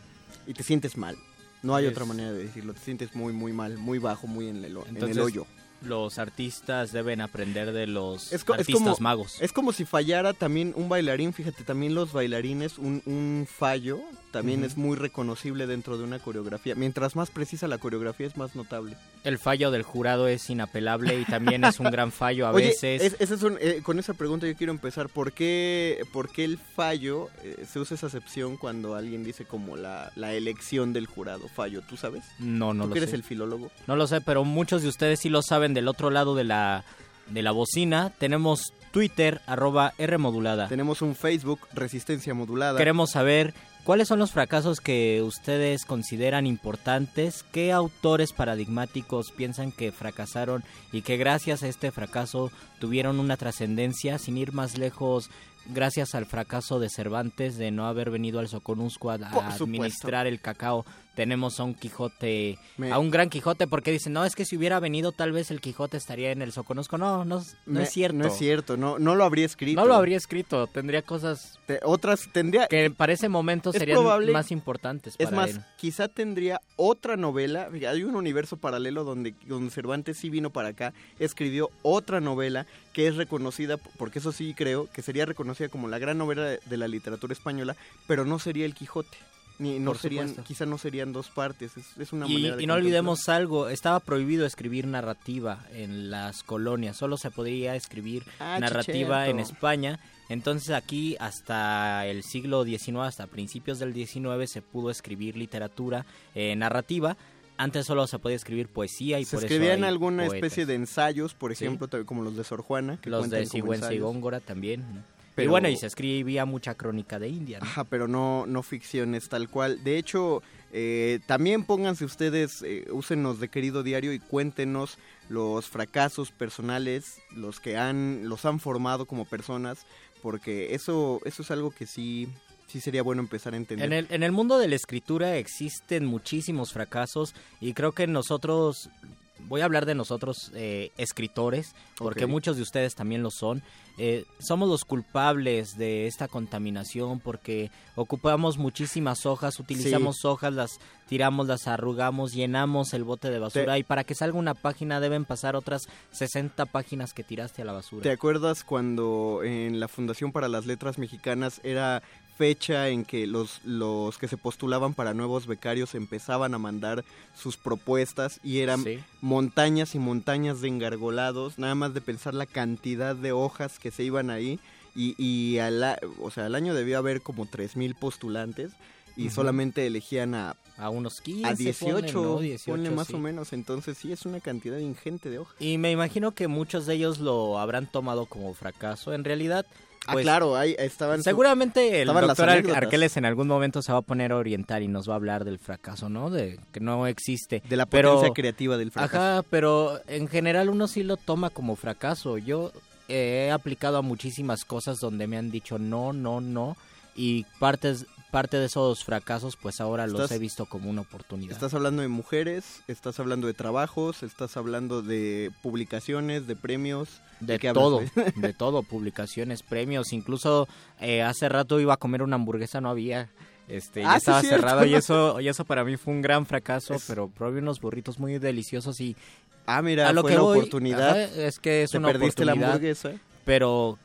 y te sientes mal. No hay Es- otra manera de decirlo, te sientes muy, muy mal, muy bajo, muy en el, en el Entonces, hoyo. Los artistas deben aprender de los es artistas como, magos. es como si fallara también un bailarín, fíjate, también los bailarines, un, un fallo también es muy reconocible dentro de una coreografía. Mientras más precisa la coreografía es más notable. El fallo del jurado es inapelable y también es un gran fallo a Oye, veces. es- ese es un- eh, con esa pregunta yo quiero empezar. ¿Por qué, por qué el fallo eh, se usa esa acepción cuando alguien dice como la, la elección del jurado? Fallo, ¿tú sabes? No, no ¿Tú lo que eres sé. el filólogo? No lo sé, pero muchos de ustedes sí lo saben del otro lado de la, de la bocina. Tenemos Twitter, arroba R modulada. Tenemos un Facebook, Resistencia Modulada. Queremos saber cuáles son los fracasos que ustedes consideran importantes, qué autores paradigmáticos piensan que fracasaron y que gracias a este fracaso tuvieron una trascendencia, sin ir más lejos, gracias al fracaso de Cervantes de no haber venido al Soconusco a, a administrar el cacao. Tenemos a un Quijote, Me- a un gran Quijote, porque dicen, no, es que si hubiera venido tal vez el Quijote estaría en el Soconusco. No, no, no Me- es cierto. No es cierto, no, no lo habría escrito. No lo habría escrito, tendría cosas Te- otras tendría que para ese momento Es serían probable- más importantes Es más, él. quizá tendría otra novela. Hay un universo paralelo donde, donde Cervantes sí vino para acá, escribió otra novela que es reconocida, porque eso sí creo, que sería reconocida como la gran novela de, de la literatura española, pero no sería el Quijote. Ni, no Por serían, supuesto. quizá no serían dos partes. Es, es una Y, manera de y no olvidemos algo, estaba prohibido escribir narrativa en las colonias, solo se podía escribir Ah, narrativa en. España. Entonces aquí hasta el siglo XIX, hasta principios del XIX se pudo escribir literatura eh, narrativa. Antes solo se podía escribir poesía y Se por escribían alguna poetas. especie de ensayos, por ejemplo, como los de Sor Juana, que Los de Sigüenza y. Góngora también. ¿no? Y Pero- bueno, y se escribía mucha crónica de India. ¿no? Ajá, pero no, no ficciones tal cual. De hecho, eh, también pónganse ustedes, eh, úsenos de querido diario y cuéntenos los fracasos personales, los que han, los han formado como personas, porque eso, eso es algo que sí, sí sería bueno empezar a entender. En el, en el mundo de la escritura existen muchísimos fracasos y creo que nosotros, voy a hablar de nosotros eh, escritores, porque muchos de ustedes también lo son, eh, somos los culpables de esta contaminación porque ocupamos muchísimas hojas, utilizamos hojas, las tiramos, las arrugamos, llenamos el bote de basura y para que salga una página deben pasar otras 60 páginas que tiraste a la basura. ¿Te acuerdas cuando en la Fundación para las Letras Mexicanas era fecha en que los, los que se postulaban para nuevos becarios empezaban a mandar sus propuestas y eran Sí. montañas y montañas de engargolados, nada más de pensar la cantidad de hojas que se iban ahí y, y al, o sea, al año debió haber como 3.000 postulantes y solamente elegían a, a unos 15, a 18, ponen, ¿no? 18, ponle más sí. o menos, entonces sí es una cantidad ingente de hojas. Y me imagino que muchos de ellos lo habrán tomado como fracaso. En realidad, Ah, pues, claro, ahí estaban... seguramente el estaban doctor Ar-. Arqueles en algún momento se va a poner a orientar y nos va a hablar del fracaso, ¿no? De que no existe. De la Pero- potencia creativa del fracaso. Ajá, pero en general uno sí lo toma como fracaso. Yo he aplicado a muchísimas cosas donde me han dicho no, no, no. Y partes, parte de esos fracasos, pues ahora los he visto como una oportunidad. Estás hablando de mujeres, estás hablando de trabajos, estás hablando de publicaciones, de premios. De hablas, todo, de todo, publicaciones, premios, incluso eh, hace rato iba a comer una hamburguesa, no había, este, Ah, sí, estaba cierto. cerrado y eso, y eso para mí fue un gran fracaso, Es- pero probé unos burritos muy deliciosos y Ah, mira, a lo fue que la voy, oportunidad. ajá, es que es Te una perdiste la oportunidad, hamburguesa. pero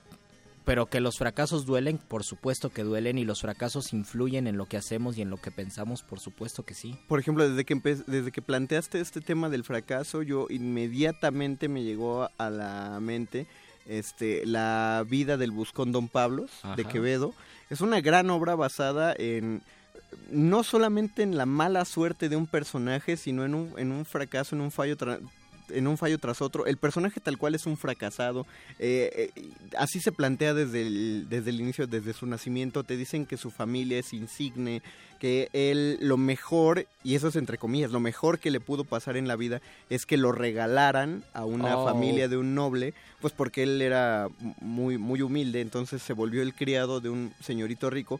pero que los fracasos duelen, por supuesto que duelen y los fracasos influyen en lo que hacemos y en lo que pensamos, por supuesto que sí. Por ejemplo, desde que desde que planteaste este tema del fracaso, yo inmediatamente me llegó a la mente este la vida del buscón Don Pablos de. Quevedo. Es una gran obra basada en no solamente en la mala suerte de un personaje, sino en un, en un fracaso, en un fallo tra- en un fallo tras otro. El personaje tal cual es un fracasado. Eh, eh, así se plantea desde el, desde el inicio, desde su nacimiento. Te dicen que su familia es insigne, que él lo mejor, y eso es entre comillas, lo mejor que le pudo pasar en la vida es que lo regalaran a una Oh. familia de un noble, pues porque él era muy, muy humilde, entonces se volvió el criado de un señorito rico,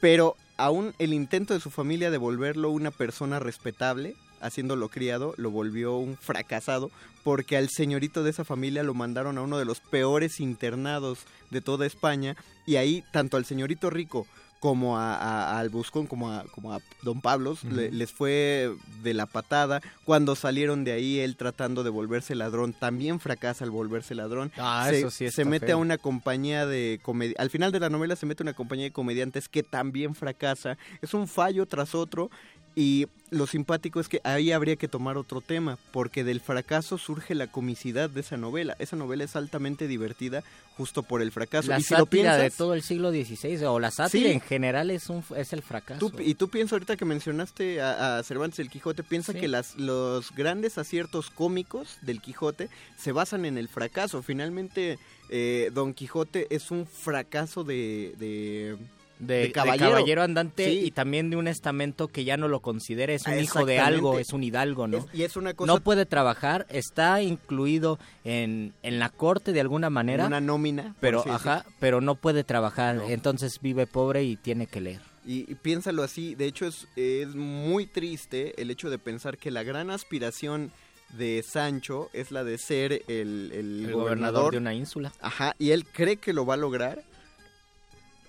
pero aún el intento de su familia de volverlo una persona respetable, haciéndolo criado, lo volvió un fracasado, porque al señorito de esa familia lo mandaron a uno de los peores internados de toda España, y ahí tanto al señorito rico como a, a- al Buscón, como a, como a Don Pablos, le- les fue de la patada. Cuando salieron de ahí, él tratando de volverse ladrón, también fracasa al volverse ladrón. Ah, se, eso sí se mete feo. a una compañía de comedi Al final de la novela se mete a una compañía de comediantes que también fracasa. Es un fallo tras otro. Y lo simpático es que ahí habría que tomar otro tema, porque del fracaso surge la comicidad de esa novela. Esa novela es altamente divertida justo por el fracaso. La y si lo sátira de piensas, todo el siglo XVI o la sátira Sí. en general es un es el fracaso. Tú- y tú piensas ahorita que mencionaste a, a Cervantes el Quijote, piensa Sí. que las, los grandes aciertos cómicos del Quijote se basan en el fracaso. Finalmente, eh, Don Quijote es un fracaso de, de, de, de de caballero. andante Sí. y también de un estamento que ya no lo considera, es un hijo de algo, es un hidalgo, ¿no? Es- y es una cosa No puede trabajar, está incluido en, en la corte de alguna manera, una nómina. pero ajá, pero no puede trabajar, No. entonces vive pobre y tiene que leer. Y, y piénsalo así, de hecho es, es muy triste el hecho de pensar que la gran aspiración de Sancho es la de ser el, el El gobernador gobernador de una ínsula. Ajá, y él cree que lo va a lograr.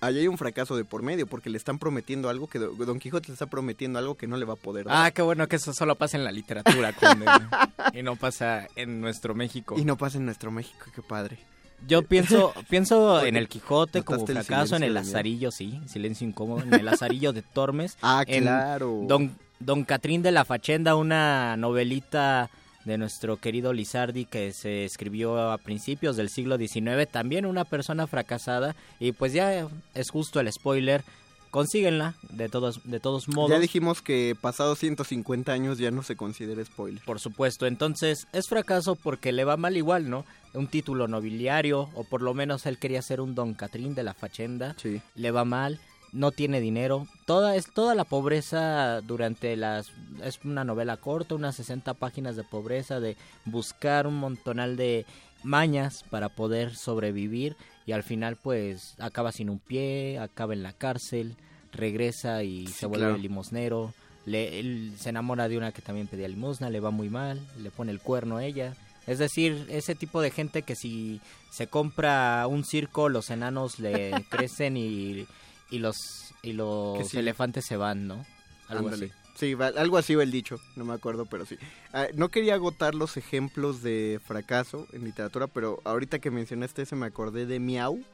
Ahí hay un fracaso de por medio, porque le están prometiendo algo que Do- Don Quijote le está prometiendo algo que no le va a poder dar. Ah, qué bueno que eso solo pasa en la literatura, Conde, y no pasa en nuestro México. Y no pasa en nuestro México, qué padre. Yo pienso, pienso en el Quijote como Notaste el fracaso, en el Lazarillo, sí, silencio incómodo, en el Lazarillo de Tormes. Ah, en claro. Don, Don Catrín de la Fachenda, una novelita de nuestro querido Lizardi que se escribió a principios del siglo XIX, también una persona fracasada, y pues ya es justo el spoiler, consíguenla de todos de todos modos. Ya dijimos que pasados 150 años ya no se considera spoiler. Por supuesto, entonces es fracaso porque le va mal igual, ¿no? Un título nobiliario o por lo menos él quería ser un Don Catrín de la fachenda. Sí. Le va mal, no tiene dinero. Toda es toda la pobreza durante las es una novela corta, unas 60 páginas de pobreza de buscar un montonal de mañas para poder sobrevivir y al final pues acaba sin un pie, acaba en la cárcel, regresa y se vuelve claro. limosnero, le, él se enamora de una que también pedía limosna, le va muy mal, le pone el cuerno a ella. Es decir, ese tipo de gente que si se compra un circo, los enanos le crecen y, y los, y los sí. elefantes se van, ¿no? Algo Ándale. así. Sí, va- algo así va el dicho, no me acuerdo, pero sí. Ah, no quería agotar los ejemplos de fracaso en literatura, pero ahorita que mencionaste ese me acordé de Miau.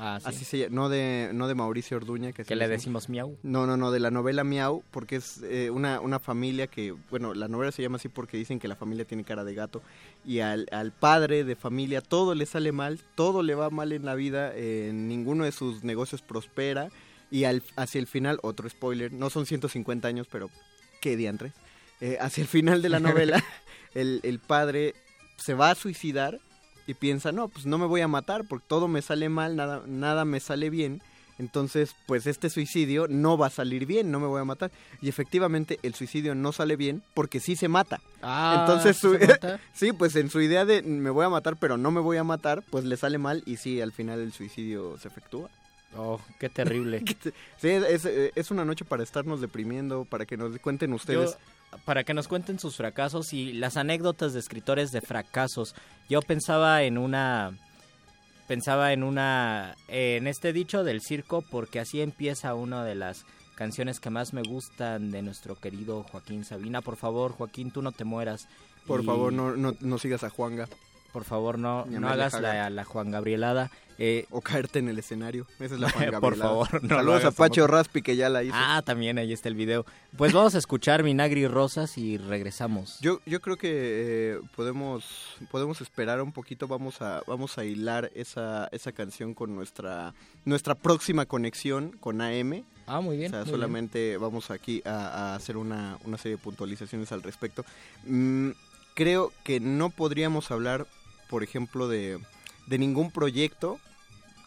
Ah, sí. Así se llama, no de, no de Mauricio Orduña. Que, le decimos miau. No, no, no, de la novela Miau, porque es eh, una, una familia que, bueno, la novela se llama así porque dicen que la familia tiene cara de gato y al, al padre de familia todo le sale mal, todo le va mal en la vida, eh, ninguno de sus negocios prospera y al, hacia el final, otro spoiler, no son 150 años, pero qué diantres, eh, hacia el final de la novela el, el padre se va a suicidar y piensa, no, pues no me voy a matar porque todo me sale mal, nada, nada me sale bien. Entonces, pues este suicidio no va a salir bien, no me voy a matar. Y efectivamente el suicidio no sale bien porque sí se mata. Ah, Entonces, ¿sí su- se mata? sí, pues en su idea de me voy a matar pero no me voy a matar, pues le sale mal y sí, al final el suicidio se efectúa. Oh, qué terrible. Sí, es, es- una noche para estarnos deprimiendo, para que nos cuenten ustedes. Yo, para que nos cuenten sus fracasos y las anécdotas de escritores de fracasos. Yo pensaba en una pensaba en una en este dicho del circo porque así empieza una de las canciones que más me gustan de nuestro querido Joaquín Sabina. Por favor, Joaquín, tú no te mueras. Por Y- favor, no, no, no sigas a Juanga. Por favor, no, no hagas la, la Juan Gabrielada. Eh, O caerte en el escenario. Esa es la Juan Por Gabrielada. favor, no Saludos a Pacho tampoco. Raspi que ya la hizo. Ah, también ahí está el video. Pues vamos a escuchar Vinagre y Rosas y regresamos. Yo, yo creo que eh, podemos podemos esperar un poquito, vamos a vamos a hilar esa, esa canción con nuestra nuestra próxima conexión con AM. Ah, muy bien. O sea, solamente vamos aquí a, a hacer una, una serie de puntualizaciones al respecto. Mm, creo que no podríamos hablar, por ejemplo, de, de ningún proyecto,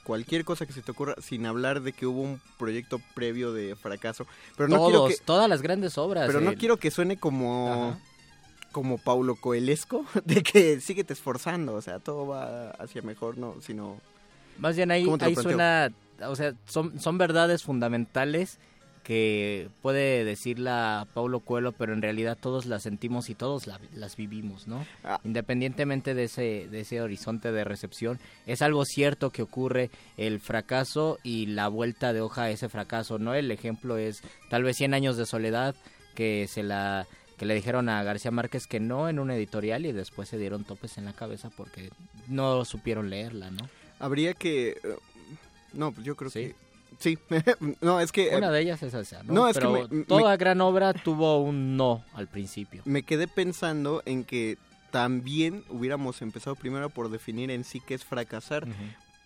cualquier cosa que se te ocurra, sin hablar de que hubo un proyecto previo de fracaso. Pero no quiero Todos, que, todas las grandes obras. pero no quiero que suene como Ajá. como Paulo Coelesco, de que síguete esforzando, o sea, todo va hacia mejor, no, sino Más bien ahí, ¿Cómo te lo ahí suena, o sea, son, son verdades fundamentales que puede decirla Paulo Coelho, pero en realidad todos las sentimos y todos la- las vivimos, ¿no? Ah. Independientemente de ese, de ese horizonte de recepción, es algo cierto que ocurre el fracaso y la vuelta de hoja a ese fracaso, ¿no? El ejemplo es tal vez 100 años de soledad que se la que le dijeron a García Márquez que no en un editorial y después se dieron topes en la cabeza porque no supieron leerla, ¿no? habría que eh, no, pues yo creo que sí. no, es que eh, Una de ellas es esa, ¿no? No, es que Pero me- me- toda gran obra tuvo un no al principio. me quedé pensando en que también hubiéramos empezado primero por definir en sí qué es fracasar,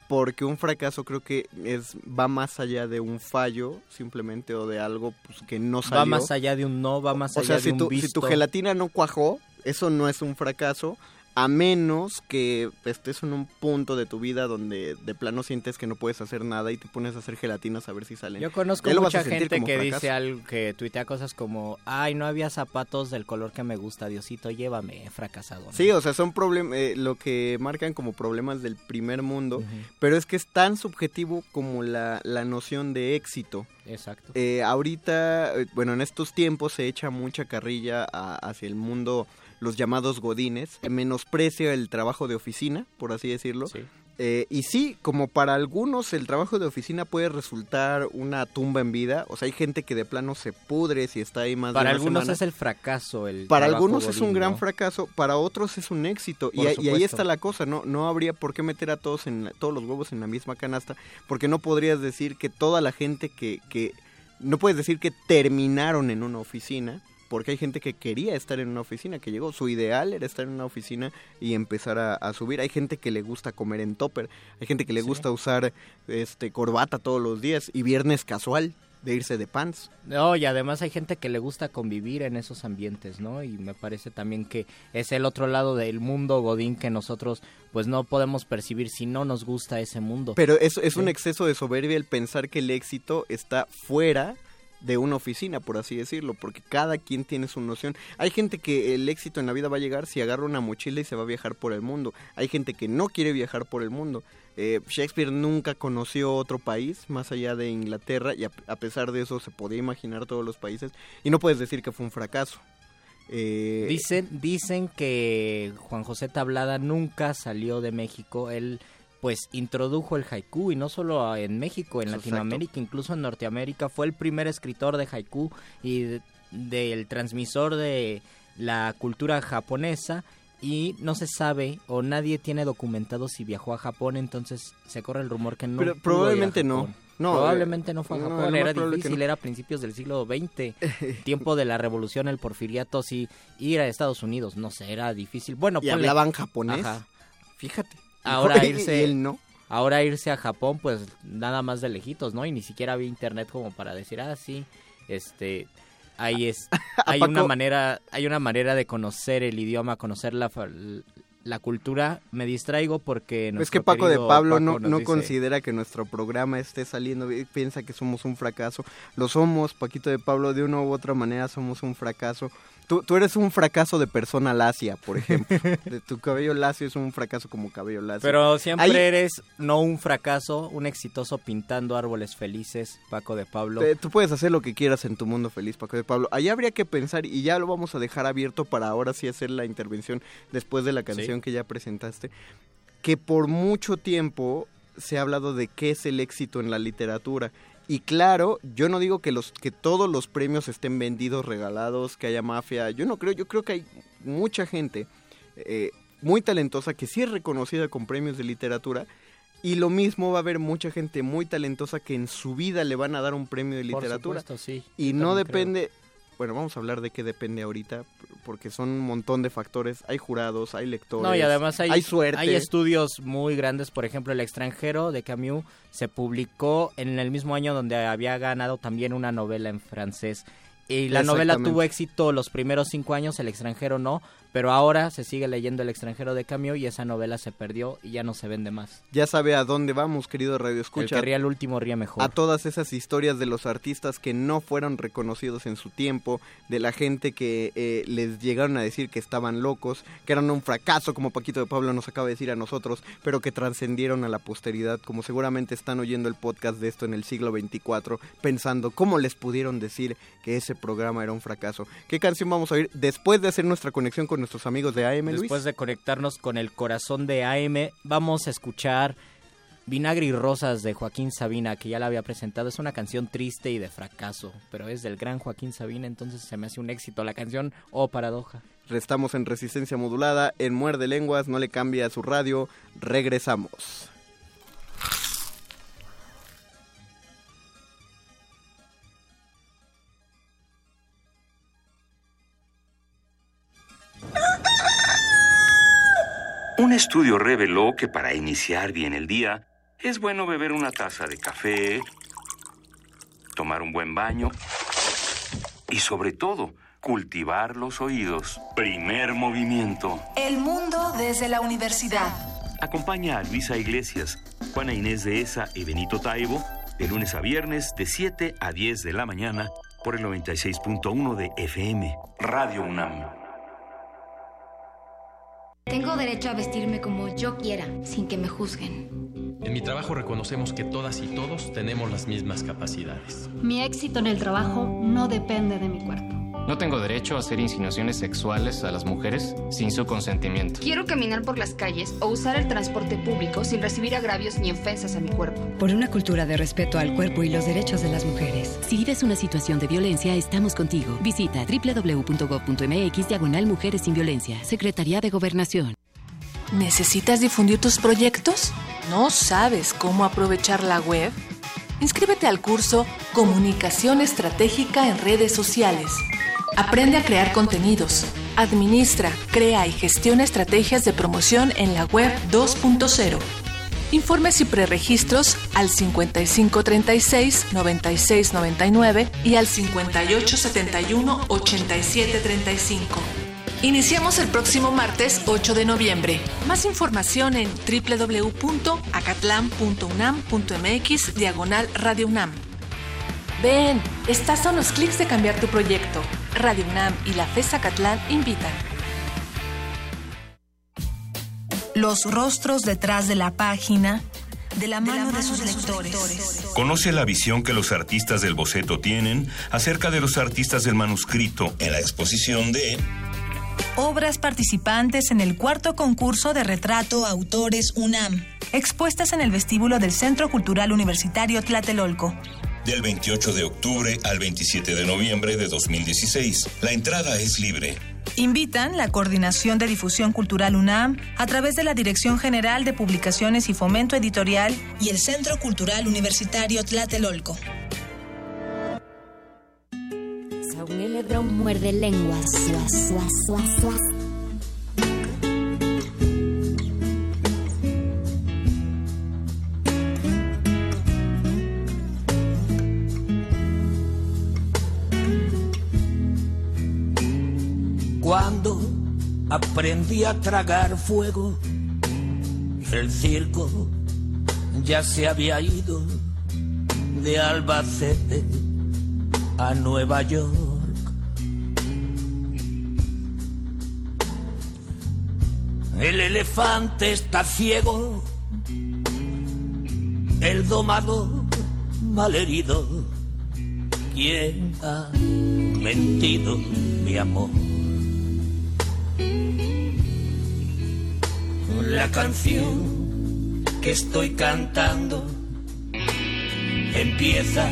porque un fracaso creo que es va más allá de un fallo simplemente o de algo pues, que no salió. Va más allá de un no, va más o allá sea, de si un tu, visto. si tu gelatina no cuajó, eso no es un fracaso, a menos que estés en un punto de tu vida donde de plano sientes que no puedes hacer nada y te pones a hacer gelatinas a ver si salen. Yo conozco mucha gente que fracaso. dice algo, que tuitea cosas como, ay, no había zapatos del color que me gusta, Diosito, llévame, he fracasado. ¿no? Sí, o sea, son problemas, lo que marcan como problemas del primer mundo, pero es que es tan subjetivo como la, la noción de éxito. Exacto. Eh, ahorita, eh, bueno, en estos tiempos se echa mucha carrilla a- hacia el mundo, los llamados godines, menosprecia el trabajo de oficina, por así decirlo. Eh, y sí, como para algunos el trabajo de oficina puede resultar una tumba en vida, o sea, hay gente que de plano se pudre si está ahí más Para de una algunos semana. es el fracaso. El Para algunos es un gran fracaso, para otros es un éxito. Y, y ahí está la cosa, ¿no? No habría por qué meter a todos en la- todos los huevos en la misma canasta, porque no podrías decir que toda la gente que, que no puedes decir que terminaron en una oficina, porque hay gente que quería estar en una oficina, que llegó, su ideal era estar en una oficina y empezar a, a subir. Hay gente que le gusta comer en topper, hay gente que le gusta usar este corbata todos los días y viernes casual. de irse de pants. No, y además hay gente que le gusta convivir en esos ambientes, ¿no? Y me parece también que es el otro lado del mundo godín que nosotros pues no podemos percibir si no nos gusta ese mundo. Pero es, es un exceso de soberbia el pensar que el éxito está fuera de una oficina, por así decirlo, porque cada quien tiene su noción. Hay gente que el éxito en la vida va a llegar si agarra una mochila y se va a viajar por el mundo. Hay gente que no quiere viajar por el mundo. Eh, Shakespeare nunca conoció otro país más allá de Inglaterra y a, pesar de eso se podía imaginar todos los países y no puedes decir que fue un fracaso. Eh, dicen, dicen que Juan José Tablada nunca salió de México. Él pues introdujo el haiku y no solo en México, en Latinoamérica, incluso en Norteamérica. Fue el primer escritor de haiku y del de, de transmisor de la cultura japonesa y no se sabe o nadie tiene documentado si viajó a Japón, entonces se corre el rumor que no. Pero probablemente no. No, probablemente no fue a Japón, no, era difícil, no. era a principios del siglo XX, tiempo de la revolución, el porfiriato, sí, ir a Estados Unidos, no sé, era difícil. Bueno, y ponle, hablaban japonés. Ajá. Fíjate. Ahora irse, él no. ahora irse a Japón, pues nada más de lejitos, ¿no? Y ni siquiera había internet como para decir, ah, sí, este, ahí es, hay una manera, hay una manera de conocer el idioma, conocer la, la cultura, me distraigo porque... Es que Paco de Pablo Paco no, no dice... considera que nuestro programa esté saliendo, piensa que somos un fracaso. Lo somos, Paquito de Pablo, de una u otra manera somos un fracaso. Tú, tú eres un fracaso de persona lacia, por ejemplo. de tu cabello lacio es un fracaso como cabello lacio. Pero siempre Ahí... eres no un fracaso, un exitoso pintando árboles felices, Paco de Pablo. Te, tú puedes hacer lo que quieras en tu mundo feliz, Paco de Pablo. Ahí habría que pensar, y ya lo vamos a dejar abierto para ahora sí hacer la intervención después de la canción. ¿Sí? que ya presentaste, que por mucho tiempo se ha hablado de qué es el éxito en la literatura. Y claro, yo no digo que los que todos los premios estén vendidos, regalados, que haya mafia. Yo no creo, yo creo que hay mucha gente eh, muy talentosa que sí es reconocida con premios de literatura. Y lo mismo va a haber mucha gente muy talentosa que en su vida le van a dar un premio de literatura. Por supuesto, sí. Y no depende, creo bueno, vamos a hablar de qué depende ahorita, porque son un montón de factores. Hay jurados, hay lectores, no, y además hay, hay suerte. Hay estudios muy grandes, por ejemplo, El extranjero de Camus se publicó en el mismo año donde había ganado también una novela en francés. Y la novela tuvo éxito los primeros cinco años, El extranjero no, pero ahora se sigue leyendo El extranjero de Camus y esa novela se perdió y ya no se vende más. Ya sabe a dónde vamos, querido Radio Escucha. El que ría el último ría mejor. A todas esas historias de los artistas que no fueron reconocidos en su tiempo, de la gente que eh, les llegaron a decir que estaban locos, que eran un fracaso, como Paquito de Pablo nos acaba de decir a nosotros, pero que trascendieron a la posteridad, como seguramente están oyendo el podcast de esto en el siglo XXIV, pensando cómo les pudieron decir que ese programa era un fracaso. ¿Qué canción vamos a oír después de hacer nuestra conexión con nuestros amigos de AM, Luis? Después de conectarnos con el corazón de AM, vamos a escuchar Vinagre y Rosas de Joaquín Sabina, que ya la había presentado. Es una canción triste y de fracaso, pero es del gran Joaquín Sabina, entonces se me hace un éxito la canción o oh, paradoja. Restamos en resistencia modulada, en Muerde Lenguas, no le cambie a su radio, regresamos. Un estudio reveló que para iniciar bien el día es bueno beber una taza de café, tomar un buen baño y sobre todo cultivar los oídos. Primer movimiento. El mundo desde la universidad. Acompaña a Luisa Iglesias, Juana Inés de Esa y Benito Taibo de lunes a viernes de 7 a 10 de la mañana por el 96.1 de FM. Radio UNAM. Tengo derecho a vestirme como yo quiera, sin que me juzguen. En mi trabajo reconocemos que todas y todos tenemos las mismas capacidades. Mi éxito en el trabajo no depende de mi cuerpo. No tengo derecho a hacer insinuaciones sexuales a las mujeres sin su consentimiento. Quiero caminar por las calles o usar el transporte público sin recibir agravios ni ofensas a mi cuerpo. Por una cultura de respeto al cuerpo y los derechos de las mujeres. Si vives una situación de violencia, estamos contigo. Visita www.gov.mx diagonal Mujeres sin Violencia. Secretaría de Gobernación. ¿Necesitas difundir tus proyectos? ¿No sabes cómo aprovechar la web? Inscríbete al curso Comunicación Estratégica en Redes Sociales. Aprende a crear contenidos. Administra, crea y gestiona estrategias de promoción en la web 2.0. Informes y preregistros al 5536-9699 y al 5871-8735. Iniciamos el próximo martes 8 de noviembre. Más información en www.acatlan.unam.mx diagonal Radio UNAM. Ven, estás a unos clics de cambiar tu proyecto. Radio UNAM y la FES Acatlán invitan. Los rostros detrás de la página, de la mano de, sus, lectores. Conoce la visión que los artistas del boceto tienen acerca de los artistas del manuscrito en la exposición de Obras participantes en el cuarto concurso de retrato Autores UNAM, expuestas en el vestíbulo del Centro Cultural Universitario Tlatelolco. Del 28 de octubre al 27 de noviembre de 2016. La entrada es libre. Invitan la Coordinación de Difusión Cultural UNAM a través de la Dirección General de Publicaciones y Fomento Editorial y el Centro Cultural Universitario Tlatelolco. muerde lenguas. Aprendí a tragar fuego, el circo ya se había ido de Albacete a Nueva York. El elefante está ciego, el domador malherido. ¿Quién ha mentido, mi amor? La canción que estoy cantando empieza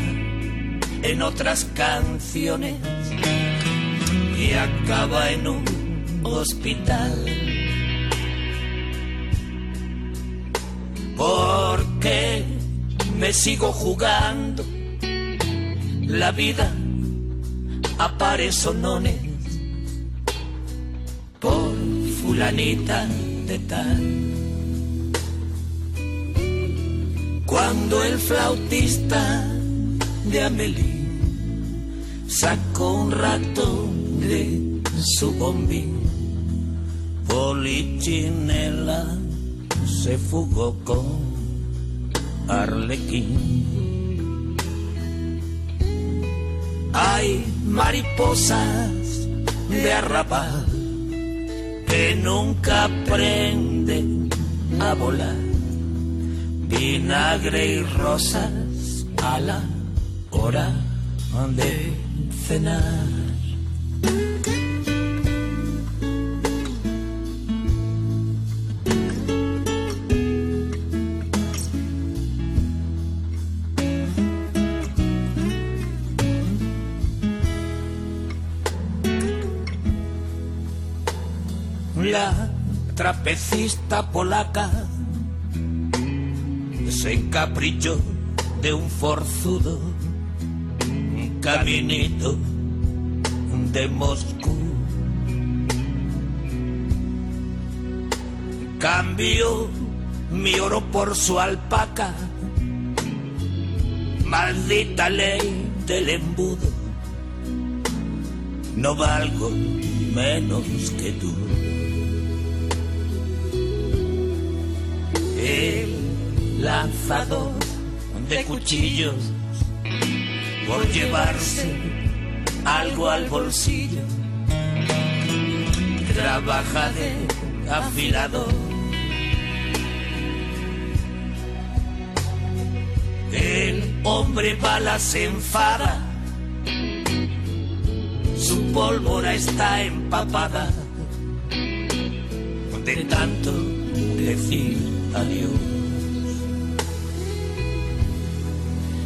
en otras canciones y acaba en un hospital. Porque me sigo jugando la vida a pares sonones por fulanita Cuando el flautista de Amelie sacó un rato de su bombín. Polichinela se fugó con Arlequín. Hay mariposas de arrabal que nunca aprenden a volar. Vinagre y rosas a la hora de cenar. La trapecista polaca se encaprichó de un forzudo caminito de Moscú. Cambio mi oro por su alpaca, maldita ley del embudo, no valgo menos que tú. El lanzador de cuchillos por llevarse algo al bolsillo. Trabaja de afilado. El hombre bala se enfada. Su pólvora está empapada de tanto decir adiós.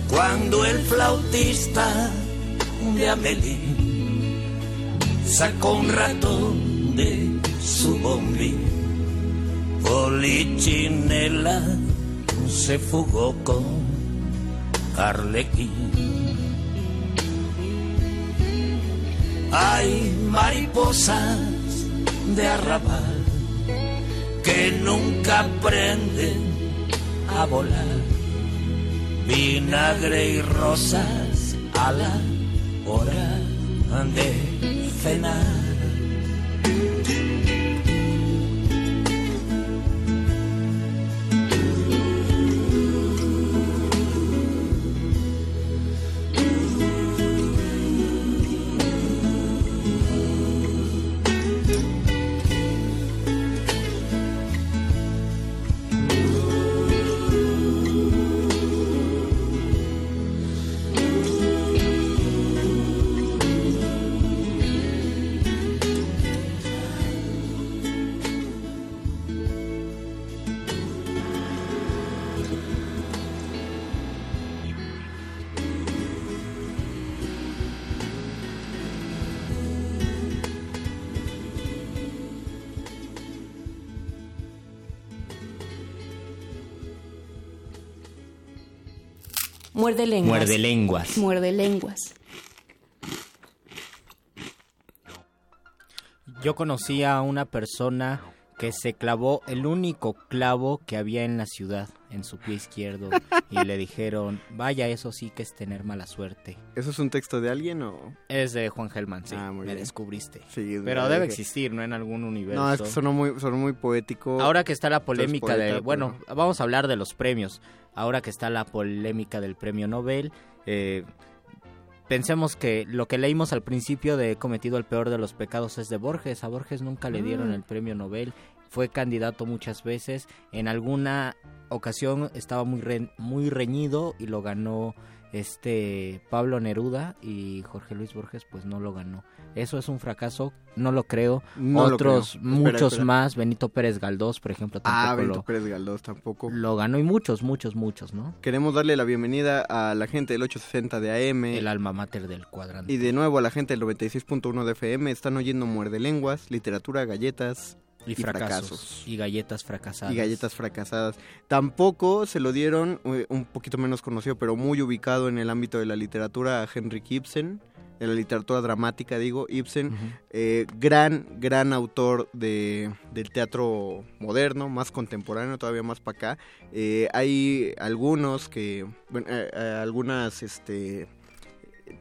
Cuando el flautista de Amelie sacó un ratón de su bombín, Polichinela se fugó con Arlequín. Hay mariposas de arrabal que nunca aprenden a volar. Vinagre y rosas a la hora de cenar. Muerde lenguas. Muerde lenguas. Muerde lenguas. Yo conocí a una persona que se clavó el único clavo que había en la ciudad, en su pie izquierdo, y le dijeron, vaya, eso sí que es tener mala suerte. ¿Eso es un texto de alguien o...? Es de Juan Gelman, sí, Ah, muy me bien. descubriste. Sí, Pero de- debe de- existir, ¿no? En algún universo. No, es que sonó muy, sonó muy poético. Ahora que está la polémica poeta, de... pero- Bueno, vamos a hablar de los premios. Ahora que está la polémica del premio Nobel, eh, pensemos que lo que leímos al principio de he cometido el peor de los pecados es de Borges. A Borges nunca le dieron Mm. el premio Nobel. Fue candidato muchas veces. En alguna ocasión estaba muy, re- muy reñido y lo ganó este Pablo Neruda y Jorge Luis Borges pues no lo ganó. Eso es un fracaso, no lo creo. No lo Otros, creo. muchos Espera, espera. más, Benito Pérez Galdós, por ejemplo, tampoco Ah, Benito lo, Pérez Galdós tampoco. lo ganó y muchos, muchos, muchos, ¿no? Queremos darle la bienvenida a la gente del 860 de AM. El alma mater del cuadrante. Y de nuevo a la gente del 96.1 de FM. Están oyendo Muerde Lenguas, literatura, galletas y, fracasos. Y galletas fracasadas. Y galletas fracasadas. Tampoco se lo dieron, eh, un poquito menos conocido, pero muy ubicado en el ámbito de la literatura, a Henrik Ibsen, de la literatura dramática, digo. Ibsen, eh, gran, gran autor de, del teatro moderno, más contemporáneo, todavía más para acá. Eh, hay algunos que, bueno, eh, algunas este,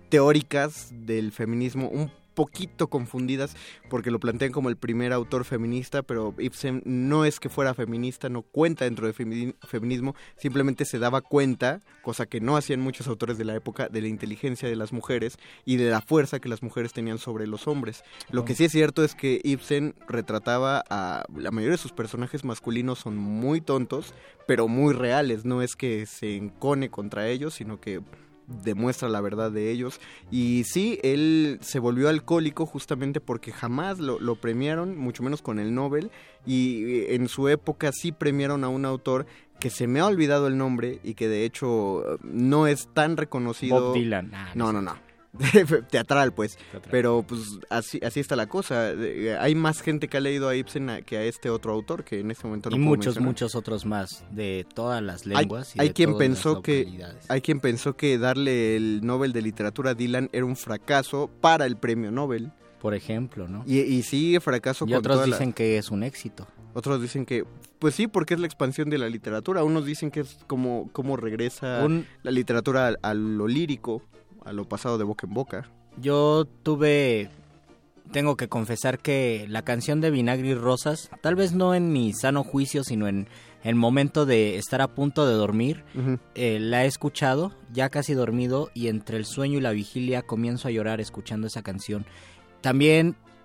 teóricas del feminismo un poquito confundidas porque lo plantean como el primer autor feminista, pero Ibsen no es que fuera feminista, no cuenta dentro de femi- feminismo, simplemente se daba cuenta, cosa que no hacían muchos autores de la época, de la inteligencia de las mujeres y de la fuerza que las mujeres tenían sobre los hombres. Lo que sí es cierto es que Ibsen retrataba a la mayoría de sus personajes masculinos son muy tontos, pero muy reales, no es que se encone contra ellos, sino que demuestra la verdad de ellos. Y sí, él se volvió alcohólico justamente porque jamás lo, lo premiaron, mucho menos con el Nobel. Y eh, en su época sí premiaron a un autor que se me ha olvidado el nombre y que de hecho no es tan reconocido. Bob Dylan. Ah, no, no, no. Teatral, pues. Pero pues así, así está la cosa. Hay más gente que ha leído a Ibsen a- que a este otro autor que en este momento no y puedo muchos, mencionar. muchos otros más de todas las Hay, lenguas. y hay de quien todas las pensó que hay quien pensó que darle el Nobel de literatura a Dylan era un fracaso para el premio Nobel. Por ejemplo, ¿no? Y, y sí, fracaso Y con otros la- dicen que es un éxito. Otros dicen que, pues sí, porque es la expansión de la literatura. Unos dicen que es como, como regresa Un- la literatura a, a lo lírico, a lo pasado de boca en boca. Yo tuve, tengo que confesar que la canción de Vinagre y Rosas, tal vez no en mi sano juicio, sino en el momento de estar a punto de dormir, eh, la he escuchado, ya casi dormido, y entre el sueño y la vigilia comienzo a llorar escuchando esa canción. También